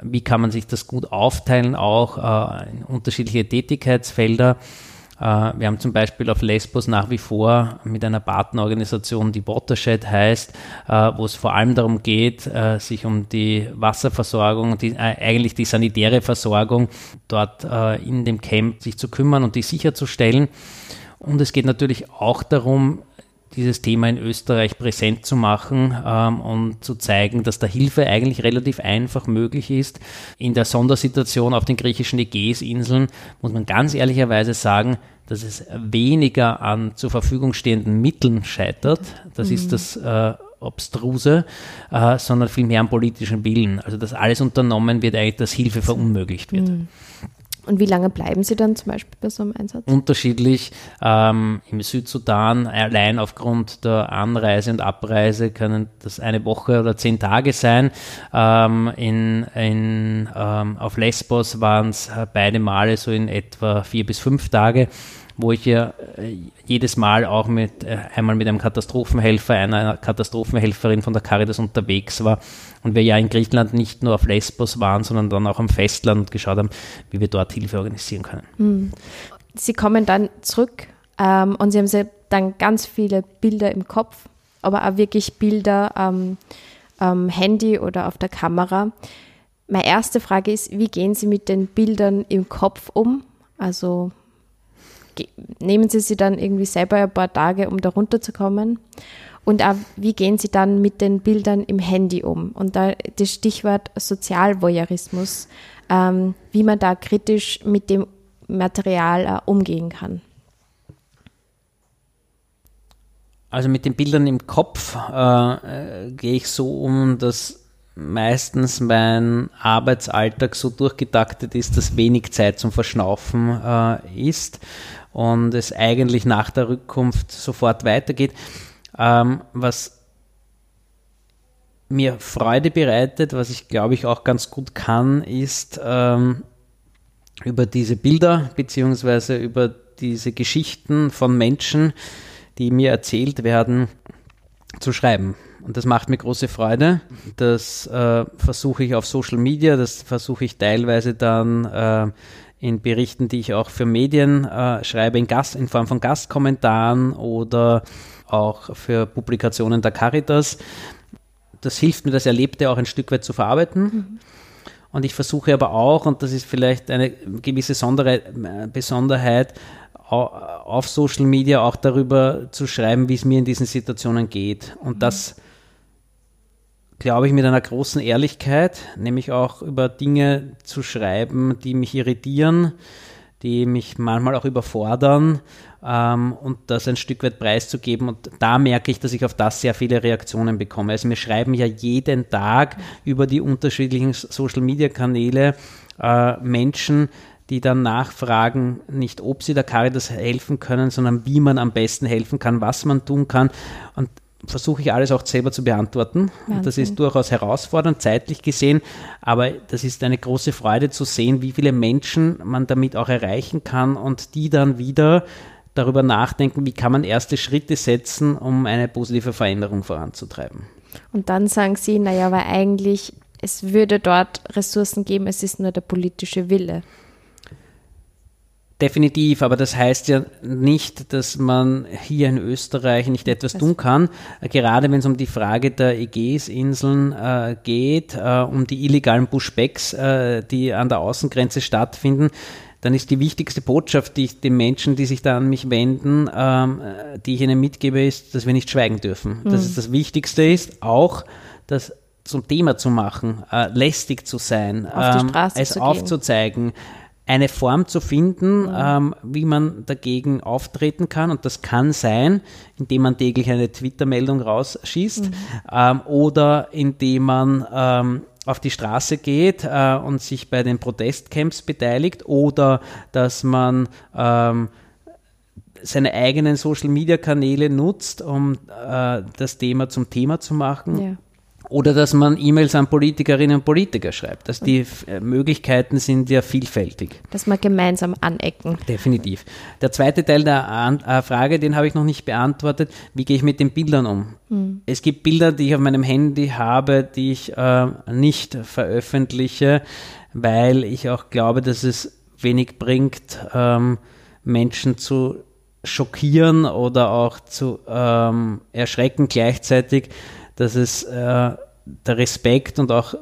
wie kann man sich das gut aufteilen, auch äh, in unterschiedliche Tätigkeitsfelder. Äh, wir haben zum Beispiel auf Lesbos nach wie vor mit einer Partnerorganisation, die Watershed heißt, äh, wo es vor allem darum geht, äh, sich um die Wasserversorgung, die, eigentlich die sanitäre Versorgung dort in dem Camp sich zu kümmern und die sicherzustellen. Und es geht natürlich auch darum, dieses Thema in Österreich präsent zu machen ähm, und zu zeigen, dass da Hilfe eigentlich relativ einfach möglich ist. In der Sondersituation auf den griechischen Ägäisinseln muss man ganz ehrlicherweise sagen, dass es weniger an zur Verfügung stehenden Mitteln scheitert. Das mhm. ist das äh, Obstruse, äh, sondern vielmehr am politischen Willen. Also dass alles unternommen wird, eigentlich, dass Hilfe verunmöglicht wird. Mhm. Und wie lange bleiben Sie dann zum Beispiel bei so einem Einsatz? Unterschiedlich. Ähm, Im Südsudan allein aufgrund der Anreise und Abreise können das eine Woche oder zehn Tage sein. Ähm, in, in, ähm, auf Lesbos waren es beide Male so in etwa vier bis fünf Tage wo ich ja äh, jedes Mal auch mit äh, einmal mit einem Katastrophenhelfer, einer Katastrophenhelferin von der Caritas unterwegs war und wir ja in Griechenland nicht nur auf Lesbos waren, sondern dann auch am Festland und geschaut haben, wie wir dort Hilfe organisieren können. Hm. Sie kommen dann zurück ähm, und Sie haben dann ganz viele Bilder im Kopf, aber auch wirklich Bilder am ähm, Handy oder auf der Kamera. Meine erste Frage ist, wie gehen Sie mit den Bildern im Kopf um? Also nehmen Sie sie dann irgendwie selber ein paar Tage, um da runterzukommen? Und auch, wie gehen Sie dann mit den Bildern im Handy um? Und da das Stichwort Sozialvoyeurismus, ähm, wie man da kritisch mit dem Material äh, umgehen kann. Also mit den Bildern im Kopf äh, äh, gehe ich so um, dass meistens mein Arbeitsalltag so durchgetaktet ist, dass wenig Zeit zum Verschnaufen äh, ist und es eigentlich nach der Rückkunft sofort weitergeht. Ähm, was mir Freude bereitet, was ich glaube ich auch ganz gut kann, ist ähm, über diese Bilder beziehungsweise über diese Geschichten von Menschen, die mir erzählt werden, zu schreiben. Und das macht mir große Freude. Das äh, versuche ich auf Social Media, das versuche ich teilweise dann äh, in Berichten, die ich auch für Medien äh, schreibe, in, Gast, in Form von Gastkommentaren oder auch für Publikationen der Caritas. Das hilft mir, das Erlebte auch ein Stück weit zu verarbeiten. Mhm. Und ich versuche aber auch, und das ist vielleicht eine gewisse Sondere, Besonderheit, auf Social Media auch darüber zu schreiben, wie es mir in diesen Situationen geht. Und mhm. das glaube ich, mit einer großen Ehrlichkeit, nämlich auch über Dinge zu schreiben, die mich irritieren, die mich manchmal auch überfordern ähm, und das ein Stück weit preiszugeben. Und da merke ich, dass ich auf das sehr viele Reaktionen bekomme. Also mir schreiben ja jeden Tag über die unterschiedlichen Social-Media-Kanäle äh, Menschen, die dann nachfragen, nicht ob sie der Caritas helfen können, sondern wie man am besten helfen kann, was man tun kann. Und versuche ich alles auch selber zu beantworten. Und das ist durchaus herausfordernd, zeitlich gesehen, aber das ist eine große Freude zu sehen, wie viele Menschen man damit auch erreichen kann und die dann wieder darüber nachdenken, wie kann man erste Schritte setzen, um eine positive Veränderung voranzutreiben. Und dann sagen Sie, naja, weil eigentlich es würde dort Ressourcen geben, es ist nur der politische Wille. Definitiv, aber das heißt ja nicht, dass man hier in Österreich nicht etwas tun kann. Gerade wenn es um die Frage der Ägäisinseln äh, geht, äh, um die illegalen Pushbacks, äh, die an der Außengrenze stattfinden, dann ist die wichtigste Botschaft, die ich den Menschen, die sich da an mich wenden, ähm, die ich ihnen mitgebe, ist, dass wir nicht schweigen dürfen. Mhm. Dass es das Wichtigste ist, auch das zum Thema zu machen, äh, lästig zu sein, Auf ähm, es aufzuzeigen, eine Form zu finden, mhm. ähm, wie man dagegen auftreten kann. Und das kann sein, indem man täglich eine Twitter-Meldung rausschießt mhm. ähm, oder indem man ähm, auf die Straße geht äh, und sich bei den Protestcamps beteiligt oder dass man ähm, seine eigenen Social-Media-Kanäle nutzt, um äh, das Thema zum Thema zu machen. Ja. Oder dass man E-Mails an Politikerinnen und Politiker schreibt. Dass die äh, Möglichkeiten sind ja vielfältig. Dass man gemeinsam anecken. Definitiv. Der zweite Teil der An äh, Frage, den habe ich noch nicht beantwortet. Wie gehe ich mit den Bildern um? Mhm. Es gibt Bilder, die ich auf meinem Handy habe, die ich äh, nicht veröffentliche, weil ich auch glaube, dass es wenig bringt, ähm, Menschen zu schockieren oder auch zu ähm, erschrecken gleichzeitig dass es äh, der Respekt und auch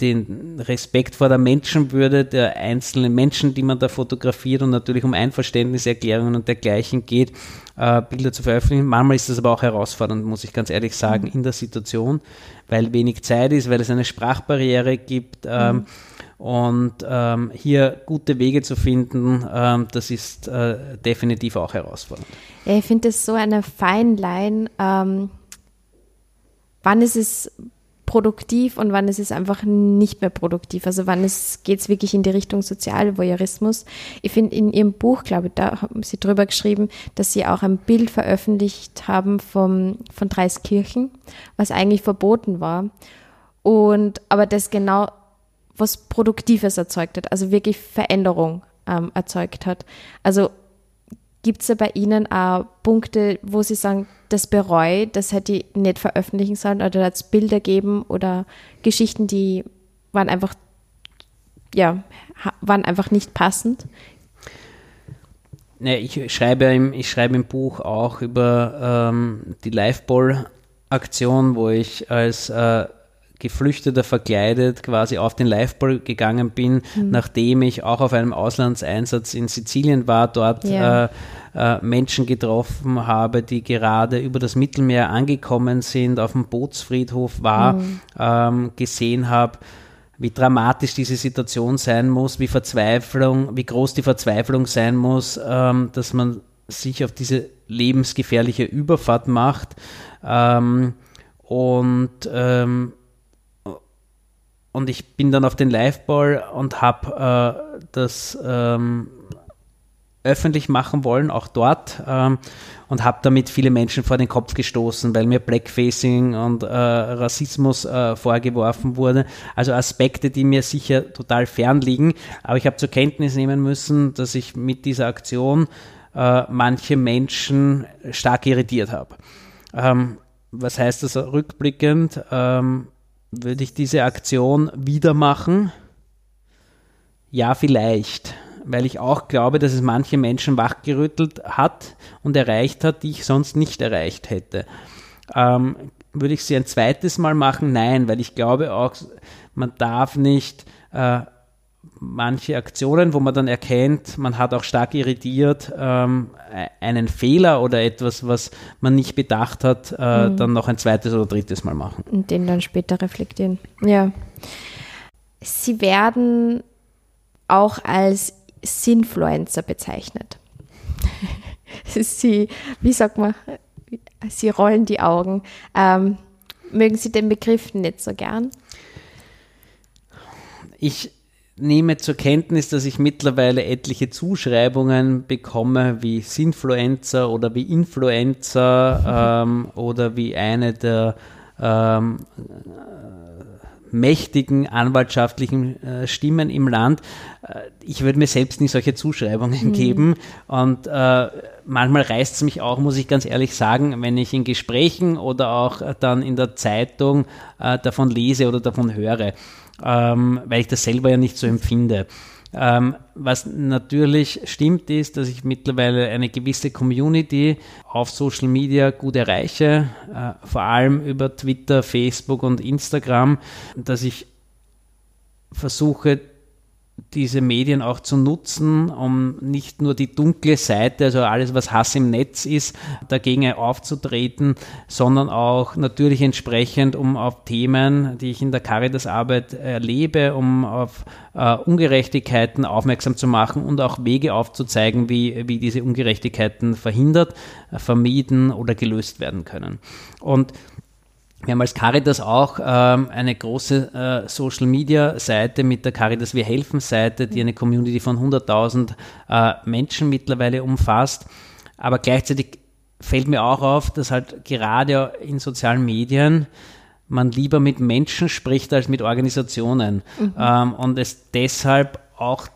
den Respekt vor der Menschenwürde der einzelnen Menschen, die man da fotografiert und natürlich um Einverständniserklärungen und dergleichen geht, äh, Bilder zu veröffentlichen. Manchmal ist das aber auch herausfordernd, muss ich ganz ehrlich sagen, mhm. in der Situation, weil wenig Zeit ist, weil es eine Sprachbarriere gibt. Ähm, mhm. Und ähm, hier gute Wege zu finden, ähm, das ist äh, definitiv auch herausfordernd. Ja, ich finde es so eine Feinlein. Ähm wann ist es produktiv und wann ist es einfach nicht mehr produktiv. Also wann geht es wirklich in die Richtung Sozialvoyeurismus. Ich finde in ihrem Buch, glaube ich, da haben sie drüber geschrieben, dass sie auch ein Bild veröffentlicht haben vom, von Dreiskirchen, was eigentlich verboten war. Und aber das genau was Produktives erzeugt hat, also wirklich Veränderung ähm, erzeugt hat. Also gibt es da bei Ihnen auch Punkte, wo Sie sagen, das bereue, das hätte ich nicht veröffentlichen sollen oder hat es Bilder geben oder Geschichten, die waren einfach, ja, waren einfach nicht passend? Nee, ich, schreibe im, ich schreibe im Buch auch über ähm, die Liveball-Aktion, wo ich als äh, Geflüchteter verkleidet quasi auf den Liveball gegangen bin, mhm. nachdem ich auch auf einem Auslandseinsatz in Sizilien war, dort ja. äh, äh, Menschen getroffen habe, die gerade über das Mittelmeer angekommen sind, auf dem Bootsfriedhof war, mhm. ähm, gesehen habe, wie dramatisch diese Situation sein muss, wie Verzweiflung, wie groß die Verzweiflung sein muss, ähm, dass man sich auf diese lebensgefährliche Überfahrt macht. Ähm, und ähm, und ich bin dann auf den Liveball und habe äh, das ähm, öffentlich machen wollen, auch dort. Ähm, und habe damit viele Menschen vor den Kopf gestoßen, weil mir Blackfacing und äh, Rassismus äh, vorgeworfen wurde. Also Aspekte, die mir sicher total fern liegen. Aber ich habe zur Kenntnis nehmen müssen, dass ich mit dieser Aktion äh, manche Menschen stark irritiert habe. Ähm, was heißt das rückblickend? Ähm, würde ich diese Aktion wieder machen? Ja, vielleicht weil ich auch glaube, dass es manche Menschen wachgerüttelt hat und erreicht hat, die ich sonst nicht erreicht hätte. Ähm, würde ich sie ein zweites Mal machen? Nein, weil ich glaube auch, man darf nicht äh, manche Aktionen, wo man dann erkennt, man hat auch stark irritiert, ähm, einen Fehler oder etwas, was man nicht bedacht hat, äh, mhm. dann noch ein zweites oder drittes Mal machen. Und den dann später reflektieren. Ja. Sie werden auch als Sinfluencer bezeichnet. sie, wie sagt man, sie rollen die Augen. Ähm, mögen Sie den Begriff nicht so gern? Ich nehme zur Kenntnis, dass ich mittlerweile etliche Zuschreibungen bekomme, wie Sinfluencer oder wie Influencer ähm, oder wie eine der ähm, mächtigen anwaltschaftlichen äh, Stimmen im Land. Äh, ich würde mir selbst nie solche Zuschreibungen mhm. geben und äh, manchmal reißt es mich auch, muss ich ganz ehrlich sagen, wenn ich in Gesprächen oder auch dann in der Zeitung äh, davon lese oder davon höre, ähm, weil ich das selber ja nicht so empfinde. Ähm, was natürlich stimmt, ist, dass ich mittlerweile eine gewisse Community auf Social Media gut erreiche, äh, vor allem über Twitter, Facebook und Instagram, dass ich versuche, diese Medien auch zu nutzen, um nicht nur die dunkle Seite, also alles, was Hass im Netz ist, dagegen aufzutreten, sondern auch natürlich entsprechend, um auf Themen, die ich in der Caritas-Arbeit erlebe, um auf äh, Ungerechtigkeiten aufmerksam zu machen und auch Wege aufzuzeigen, wie, wie diese Ungerechtigkeiten verhindert, vermieden oder gelöst werden können. Und wir haben als Caritas auch ähm, eine große äh, Social Media Seite mit der Caritas Wir helfen Seite, die eine Community von 100.000 äh, Menschen mittlerweile umfasst. Aber gleichzeitig fällt mir auch auf, dass halt gerade in sozialen Medien man lieber mit Menschen spricht als mit Organisationen. Mhm. Ähm, und es deshalb auch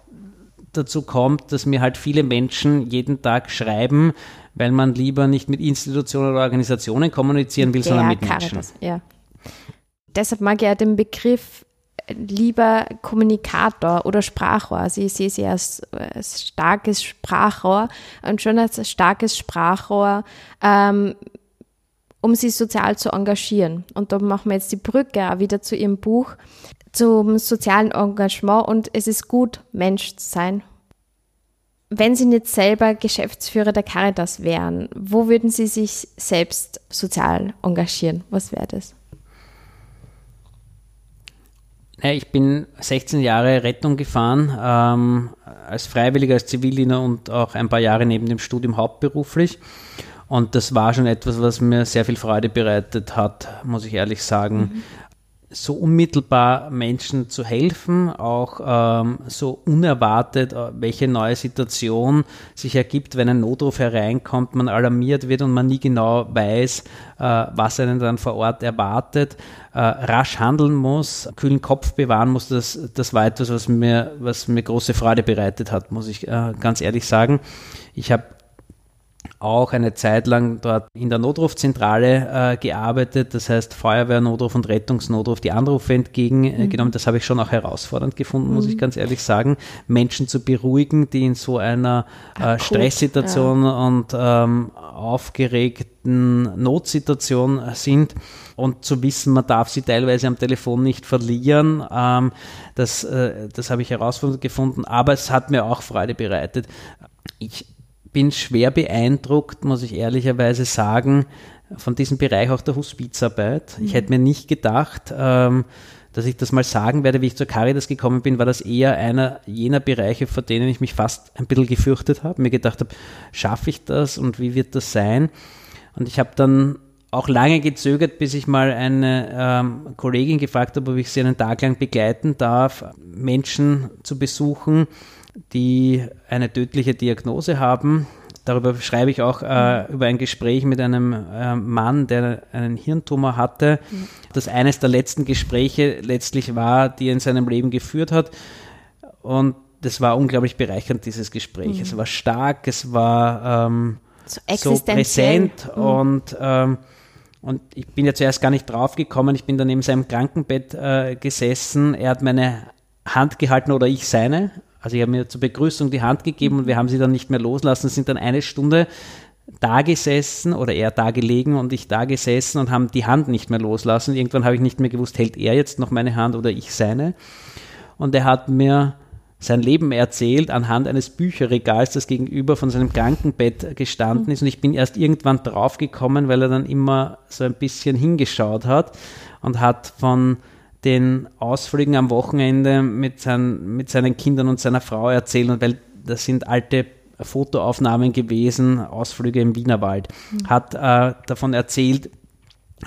dazu kommt, dass mir halt viele Menschen jeden Tag schreiben, weil man lieber nicht mit Institutionen oder Organisationen kommunizieren will, Der sondern mit Menschen. Das, ja. Deshalb mag ich ja den Begriff äh, lieber Kommunikator oder Sprachrohr. Also ich sehe sie als, als starkes Sprachrohr und schon als starkes Sprachrohr, ähm, um sie sozial zu engagieren. Und da machen wir jetzt die Brücke auch wieder zu ihrem Buch, zum sozialen Engagement und es ist gut, Mensch zu sein wenn Sie nicht selber Geschäftsführer der Caritas wären, wo würden Sie sich selbst sozial engagieren? Was wäre das? Ich bin 16 Jahre Rettung gefahren, ähm, als Freiwilliger, als Zivildiener und auch ein paar Jahre neben dem Studium hauptberuflich. Und das war schon etwas, was mir sehr viel Freude bereitet hat, muss ich ehrlich sagen. Mhm. So unmittelbar Menschen zu helfen, auch ähm, so unerwartet, äh, welche neue Situation sich ergibt, wenn ein Notruf hereinkommt, man alarmiert wird und man nie genau weiß, äh, was einen dann vor Ort erwartet, äh, rasch handeln muss, kühlen Kopf bewahren muss, das, das war etwas, was mir, was mir große Freude bereitet hat, muss ich äh, ganz ehrlich sagen. Ich habe auch eine Zeit lang dort in der Notrufzentrale äh, gearbeitet, das heißt Feuerwehr, Notruf und Rettungsnotruf, die Anrufe entgegengenommen. Äh, mhm. Das habe ich schon auch herausfordernd gefunden, mhm. muss ich ganz ehrlich sagen, Menschen zu beruhigen, die in so einer äh, Stresssituation ja. und ähm, aufgeregten Notsituation sind und zu wissen, man darf sie teilweise am Telefon nicht verlieren. Ähm, das, äh, das habe ich herausfordernd gefunden, aber es hat mir auch Freude bereitet. Ich bin schwer beeindruckt, muss ich ehrlicherweise sagen, von diesem Bereich auch der Hospizarbeit. Mhm. Ich hätte mir nicht gedacht, ähm, dass ich das mal sagen werde, wie ich zur Caritas gekommen bin, war das eher einer jener Bereiche, vor denen ich mich fast ein bisschen gefürchtet habe, mir gedacht habe, schaffe ich das und wie wird das sein? Und ich habe dann auch lange gezögert, bis ich mal eine ähm, Kollegin gefragt habe, ob ich sie einen Tag lang begleiten darf, Menschen zu besuchen, die eine tödliche Diagnose haben. Darüber schreibe ich auch äh, über ein Gespräch mit einem äh, Mann, der einen Hirntumor hatte, mhm. das eines der letzten Gespräche letztlich war, die er in seinem Leben geführt hat. Und das war unglaublich bereichernd, dieses Gespräch. Mhm. Es war stark, es war ähm, so, so, präsent mhm. und ähm, und ich bin ja zuerst gar nicht drauf gekommen. Ich bin dann neben seinem Krankenbett äh, gesessen. Er hat meine Hand gehalten oder ich seine. Also ich habe mir zur Begrüßung die Hand gegeben und wir haben sie dann nicht mehr loslassen, sind dann eine Stunde da gesessen oder er da gelegen und ich da gesessen und haben die Hand nicht mehr loslassen. Irgendwann habe ich nicht mehr gewusst, hält er jetzt noch meine Hand oder ich seine. Und er hat mir sein Leben erzählt anhand eines Bücherregals, das gegenüber von seinem Krankenbett gestanden ist. Und ich bin erst irgendwann draufgekommen, weil er dann immer so ein bisschen hingeschaut hat und hat von den Ausflügen am Wochenende mit, sein, mit seinen Kindern und seiner Frau erzählen, und weil das sind alte Fotoaufnahmen gewesen, Ausflüge im Wienerwald, mhm. hat äh, davon erzählt,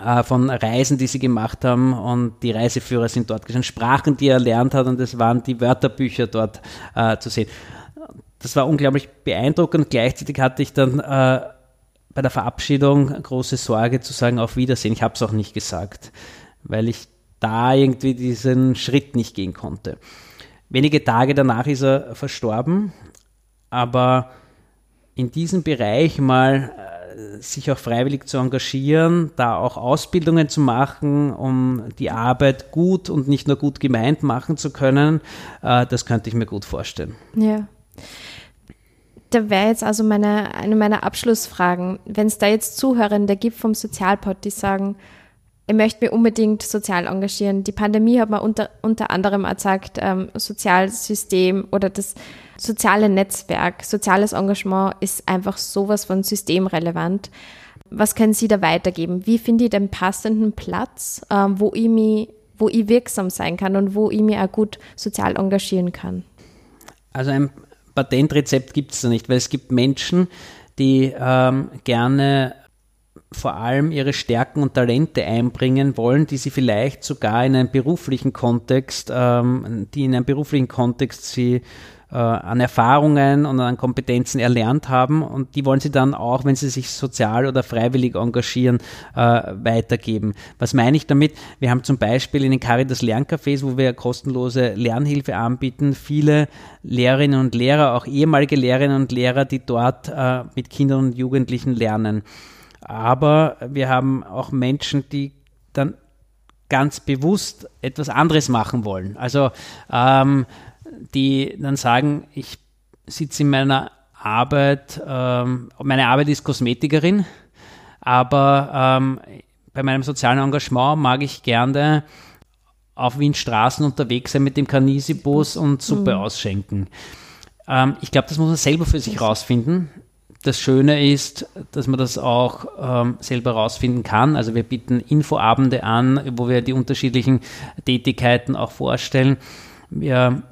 äh, von Reisen, die sie gemacht haben und die Reiseführer sind dort gestanden, Sprachen, die er erlernt hat und es waren die Wörterbücher dort äh, zu sehen. Das war unglaublich beeindruckend. Gleichzeitig hatte ich dann äh, bei der Verabschiedung große Sorge zu sagen, auf Wiedersehen. Ich habe es auch nicht gesagt, weil ich da irgendwie diesen Schritt nicht gehen konnte. Wenige Tage danach ist er verstorben, aber in diesem Bereich mal äh, sich auch freiwillig zu engagieren, da auch Ausbildungen zu machen, um die Arbeit gut und nicht nur gut gemeint machen zu können, äh, das könnte ich mir gut vorstellen. Ja. Da wäre jetzt also meine, eine meiner Abschlussfragen. Wenn es da jetzt Zuhörende gibt vom Sozialpod, die sagen, ich möchte mich unbedingt sozial engagieren. Die Pandemie hat mir unter, unter anderem gesagt, ähm, Sozialsystem oder das soziale Netzwerk, soziales Engagement ist einfach sowas von systemrelevant. Was können Sie da weitergeben? Wie finde ich den passenden Platz, ähm, wo ich mich, wo ich wirksam sein kann und wo ich mich auch gut sozial engagieren kann? Also ein Patentrezept gibt es da nicht, weil es gibt Menschen, die ähm, gerne vor allem ihre Stärken und Talente einbringen wollen, die sie vielleicht sogar in einem beruflichen Kontext, ähm, die in einem beruflichen Kontext sie äh, an Erfahrungen und an Kompetenzen erlernt haben und die wollen sie dann auch, wenn sie sich sozial oder freiwillig engagieren, äh, weitergeben. Was meine ich damit? Wir haben zum Beispiel in den Caritas Lerncafés, wo wir kostenlose Lernhilfe anbieten, viele Lehrerinnen und Lehrer, auch ehemalige Lehrerinnen und Lehrer, die dort äh, mit Kindern und Jugendlichen lernen. Aber wir haben auch Menschen, die dann ganz bewusst etwas anderes machen wollen. Also ähm, die dann sagen, ich sitze in meiner Arbeit, ähm, meine Arbeit ist Kosmetikerin, aber ähm, bei meinem sozialen Engagement mag ich gerne auf Wien Straßen unterwegs sein mit dem Kanisi-Bus und Suppe mhm. ausschenken. Ähm, ich glaube, das muss man selber für sich rausfinden das Schöne ist, dass man das auch ähm, selber rausfinden kann. Also wir bieten Infoabende an, wo wir die unterschiedlichen Tätigkeiten auch vorstellen. Wir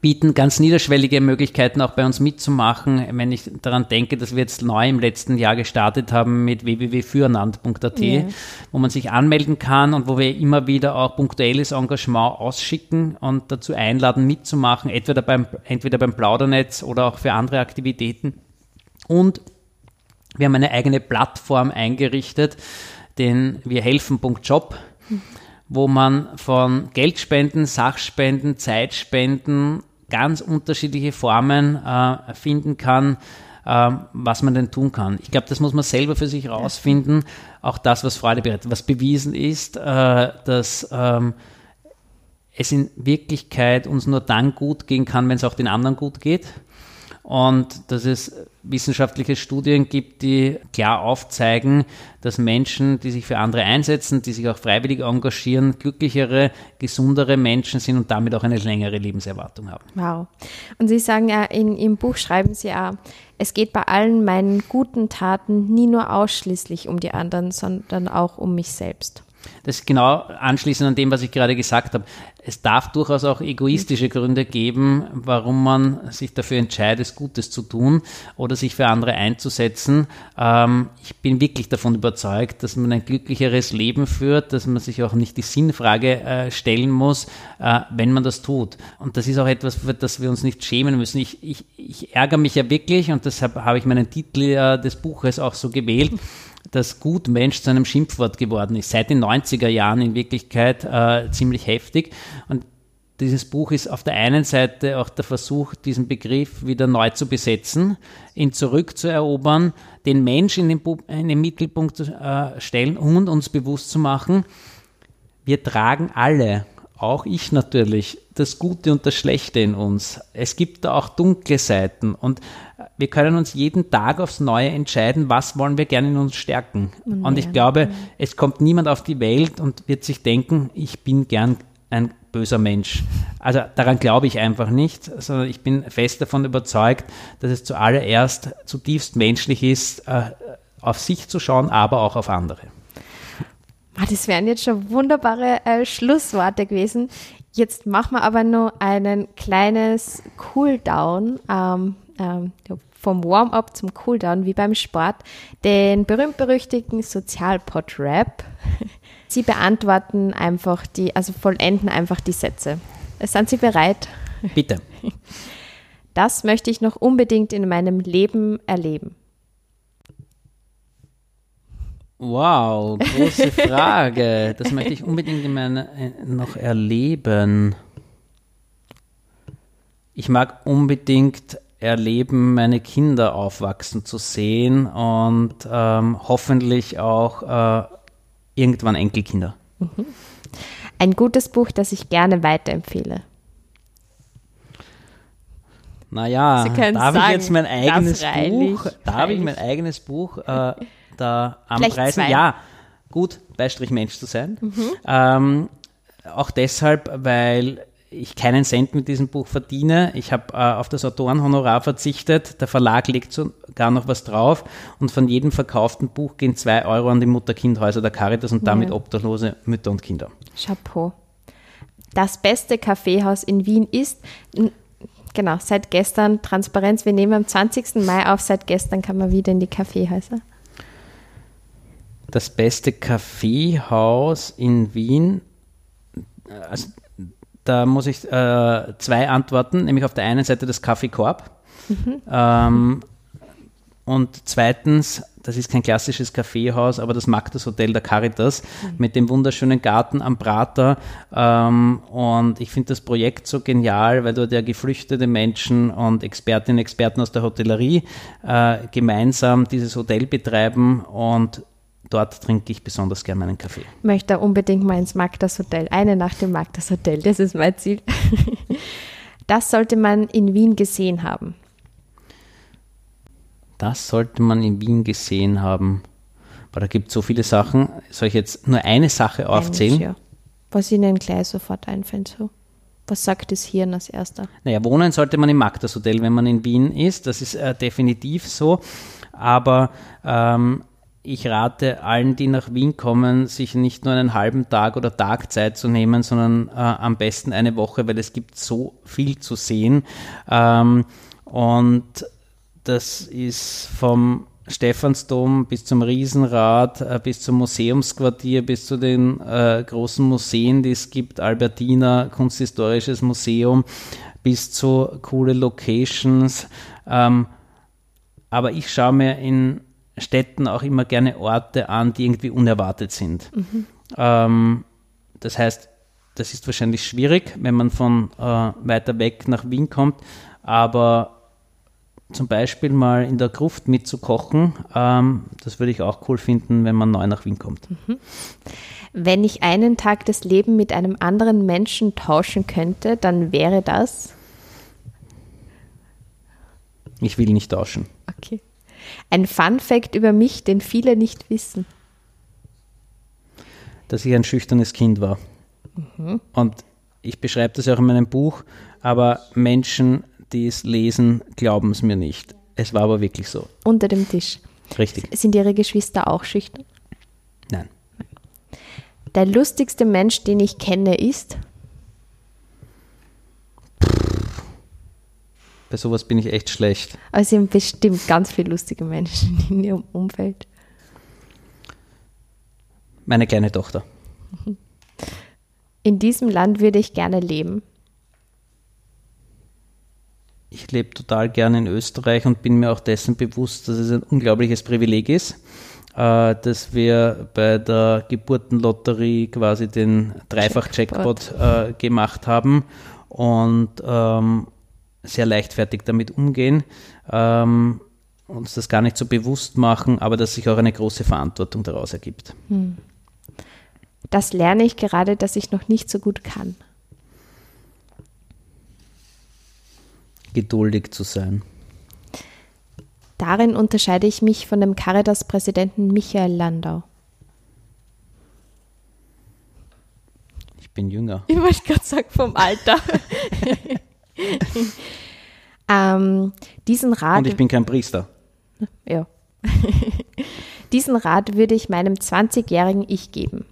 bieten ganz niederschwellige Möglichkeiten auch bei uns mitzumachen. Wenn ich daran denke, dass wir jetzt neu im letzten Jahr gestartet haben mit www.füreinander.at, ja. wo man sich anmelden kann und wo wir immer wieder auch punktuelles Engagement ausschicken und dazu einladen mitzumachen, entweder beim, entweder beim Plaudernetz oder auch für andere Aktivitäten. Und wir haben eine eigene Plattform eingerichtet, den wir helfen.job. Mhm wo man von Geldspenden, Sachspenden, Zeitspenden ganz unterschiedliche Formen äh, finden kann, äh, was man denn tun kann. Ich glaube, das muss man selber für sich rausfinden. Auch das, was Freude bereitet, was bewiesen ist, äh, dass ähm, es in Wirklichkeit uns nur dann gut gehen kann, wenn es auch den anderen gut geht und dass es wissenschaftliche Studien gibt, die klar aufzeigen, dass Menschen, die sich für andere einsetzen, die sich auch freiwillig engagieren, glücklichere, gesundere Menschen sind und damit auch eine längere Lebenserwartung haben. Wow. Und Sie sagen ja, in, im Buch schreiben Sie ja, es geht bei allen meinen guten Taten nie nur ausschließlich um die anderen, sondern auch um mich selbst. Das ist genau anschließend an dem, was ich gerade gesagt habe. Es darf durchaus auch egoistische Gründe geben, warum man sich dafür entscheidet, Gutes zu tun oder sich für andere einzusetzen. Ähm, ich bin wirklich davon überzeugt, dass man ein glücklicheres Leben führt, dass man sich auch nicht die Sinnfrage äh, stellen muss, äh, wenn man das tut. Und das ist auch etwas, für das wir uns nicht schämen müssen. Ich, ich, ich ärgere mich ja wirklich und deshalb habe ich meinen Titel äh, des Buches auch so gewählt dass Gutmensch zu einem Schimpfwort geworden ist. Seit den 90er Jahren in Wirklichkeit äh, ziemlich heftig. Und dieses Buch ist auf der einen Seite auch der Versuch, diesen Begriff wieder neu zu besetzen, ihn zurückzuerobern, den Mensch in den, in den Mittelpunkt zu äh, stellen und uns bewusst zu machen, wir tragen alle auch ich natürlich, das Gute und das Schlechte in uns. Es gibt da auch dunkle Seiten und wir können uns jeden Tag aufs Neue entscheiden, was wollen wir gerne in uns stärken. Und, und ich glaube, es kommt niemand auf die Welt und wird sich denken, ich bin gern ein böser Mensch. Also daran glaube ich einfach nicht, sondern ich bin fest davon überzeugt, dass es zuallererst zutiefst menschlich ist, äh, auf sich zu schauen, aber auch auf andere. Das wären jetzt schon wunderbare äh, Schlussworte gewesen. Jetzt machen wir aber nur ein kleines Cooldown, ähm, ähm, vom Warm-up zum Cooldown, wie beim Sport, den berühmt-berüchtigten Sozialpod-Rap. Sie beantworten einfach die, also vollenden einfach die Sätze. Sind Sie bereit? Bitte. Das möchte ich noch unbedingt in meinem Leben erleben. Wow, große Frage. Das möchte ich unbedingt äh, noch erleben. Ich mag unbedingt erleben, meine Kinder aufwachsen zu sehen und ähm, hoffentlich auch äh, irgendwann Enkelkinder. Mhm. Ein gutes Buch, das ich gerne weiterempfehle. Naja, darf sagen, ich jetzt mein eigenes Buch, darf ich mein eigenes Buch äh, da am Vielleicht. Zwei. Ja, gut, Beistrich Mensch zu sein. Mhm. Ähm, auch deshalb, weil ich keinen Cent mit diesem Buch verdiene. Ich habe äh, auf das Autorenhonorar verzichtet. Der Verlag legt sogar noch was drauf. Und von jedem verkauften Buch gehen zwei Euro an die Mutter-Kind-Häuser der Caritas und damit ja. obdachlose Mütter und Kinder. Chapeau. Das beste Kaffeehaus in Wien ist, genau, seit gestern Transparenz. Wir nehmen am 20. Mai auf. Seit gestern kann man wieder in die Kaffeehäuser das beste Kaffeehaus in Wien. Also, da muss ich äh, zwei antworten, nämlich auf der einen Seite das Kaffee Korb. Mhm. Ähm, und zweitens, das ist kein klassisches Kaffeehaus, aber das Magdas Hotel der Caritas mhm. mit dem wunderschönen Garten am Prater. Ähm, und ich finde das Projekt so genial, weil dort ja geflüchtete Menschen und Expertinnen und Experten aus der Hotellerie äh, gemeinsam dieses Hotel betreiben und dort trinke ich besonders gerne meinen Kaffee. Ich möchte unbedingt mal ins Magdas Hotel. Eine Nacht im Magdas Hotel, das ist mein Ziel. Das sollte man in Wien gesehen haben. Das sollte man in Wien gesehen haben. Aber da gibt es so viele Sachen. Soll ich jetzt nur eine Sache aufzählen? Ja. Was Ihnen gleich sofort einfällt. So. Was sagt das Hirn als erster? Naja, wohnen sollte man im Magdas Hotel, wenn man in Wien ist. Das ist äh, definitiv so. Aber ähm, ich rate allen, die nach Wien kommen, sich nicht nur einen halben Tag oder Tag Zeit zu nehmen, sondern äh, am besten eine Woche, weil es gibt so viel zu sehen. Ähm, und das ist vom Stephansdom bis zum Riesenrad, äh, bis zum Museumsquartier, bis zu den äh, großen Museen, die es gibt, Albertina, Kunsthistorisches Museum, bis zu coole Locations. Ähm, aber ich schaue mir in Städten auch immer gerne Orte an, die irgendwie unerwartet sind. Mhm. Ähm, das heißt, das ist wahrscheinlich schwierig, wenn man von äh, weiter weg nach Wien kommt, aber zum Beispiel mal in der Gruft mitzukochen, ähm, das würde ich auch cool finden, wenn man neu nach Wien kommt. Mhm. Wenn ich einen Tag das Leben mit einem anderen Menschen tauschen könnte, dann wäre das? Ich will nicht tauschen. Okay. Ein Fun Fact über mich, den viele nicht wissen. Dass ich ein schüchternes Kind war. Mhm. Und ich beschreibe das auch in meinem Buch, aber Menschen, die es lesen, glauben es mir nicht. Es war aber wirklich so. Unter dem Tisch. Richtig. Sind Ihre Geschwister auch schüchtern? Nein. Der lustigste Mensch, den ich kenne, ist? Bei sowas bin ich echt schlecht. Aber Sie haben bestimmt ganz viele lustige Menschen in Ihrem Umfeld. Meine kleine Tochter. In diesem Land würde ich gerne leben. Ich lebe total gerne in Österreich und bin mir auch dessen bewusst, dass es ein unglaubliches Privileg ist, äh, dass wir bei der Geburtenlotterie quasi den Dreifach-Jackpot äh, gemacht haben und ähm, sehr leichtfertig damit umgehen, ähm, uns das gar nicht so bewusst machen, aber dass sich auch eine große Verantwortung daraus ergibt. Hm. Das lerne ich gerade, dass ich noch nicht so gut kann. Geduldig zu sein. Darin unterscheide ich mich von dem Caritas-Präsidenten Michael Landau. Ich bin jünger. Ich wollte gerade sagen, vom Alter. ähm, diesen Rat. Und ich bin kein Priester. Ja. diesen Rat würde ich meinem 20-jährigen Ich geben.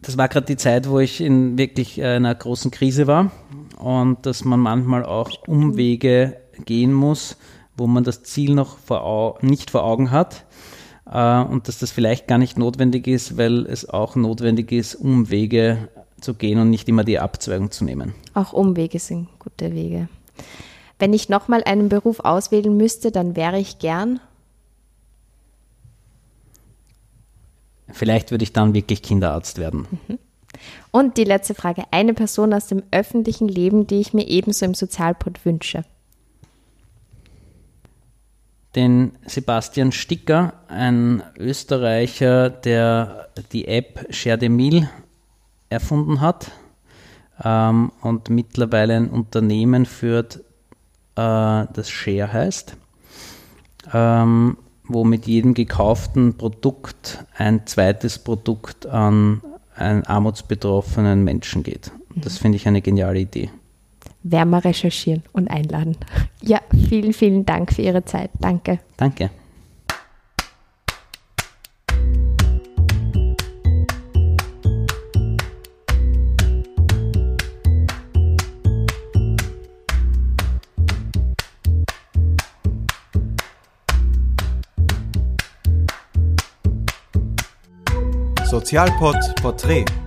Das war gerade die Zeit, wo ich in wirklich einer großen Krise war und dass man manchmal auch Umwege gehen muss, wo man das Ziel noch vor, nicht vor Augen hat äh, und dass das vielleicht gar nicht notwendig ist, weil es auch notwendig ist, Umwege zu gehen und nicht immer die Abzweigung zu nehmen. Auch Umwege sind gute Wege. Wenn ich nochmal einen Beruf auswählen müsste, dann wäre ich gern. Vielleicht würde ich dann wirklich Kinderarzt werden. Mhm. Und die letzte Frage. Eine Person aus dem öffentlichen Leben, die ich mir ebenso im Sozialpod wünsche. Den Sebastian Sticker, ein Österreicher, der die App Share the Meal erfunden hat ähm, und mittlerweile ein Unternehmen führt, äh, das Share heißt, ähm, wo mit jedem gekauften Produkt ein zweites Produkt an einen armutsbetroffenen Menschen geht. Das finde ich eine geniale Idee. Wir recherchieren und einladen. Ja, vielen, vielen Dank für Ihre Zeit. Danke. Danke. Sozialpod Porträt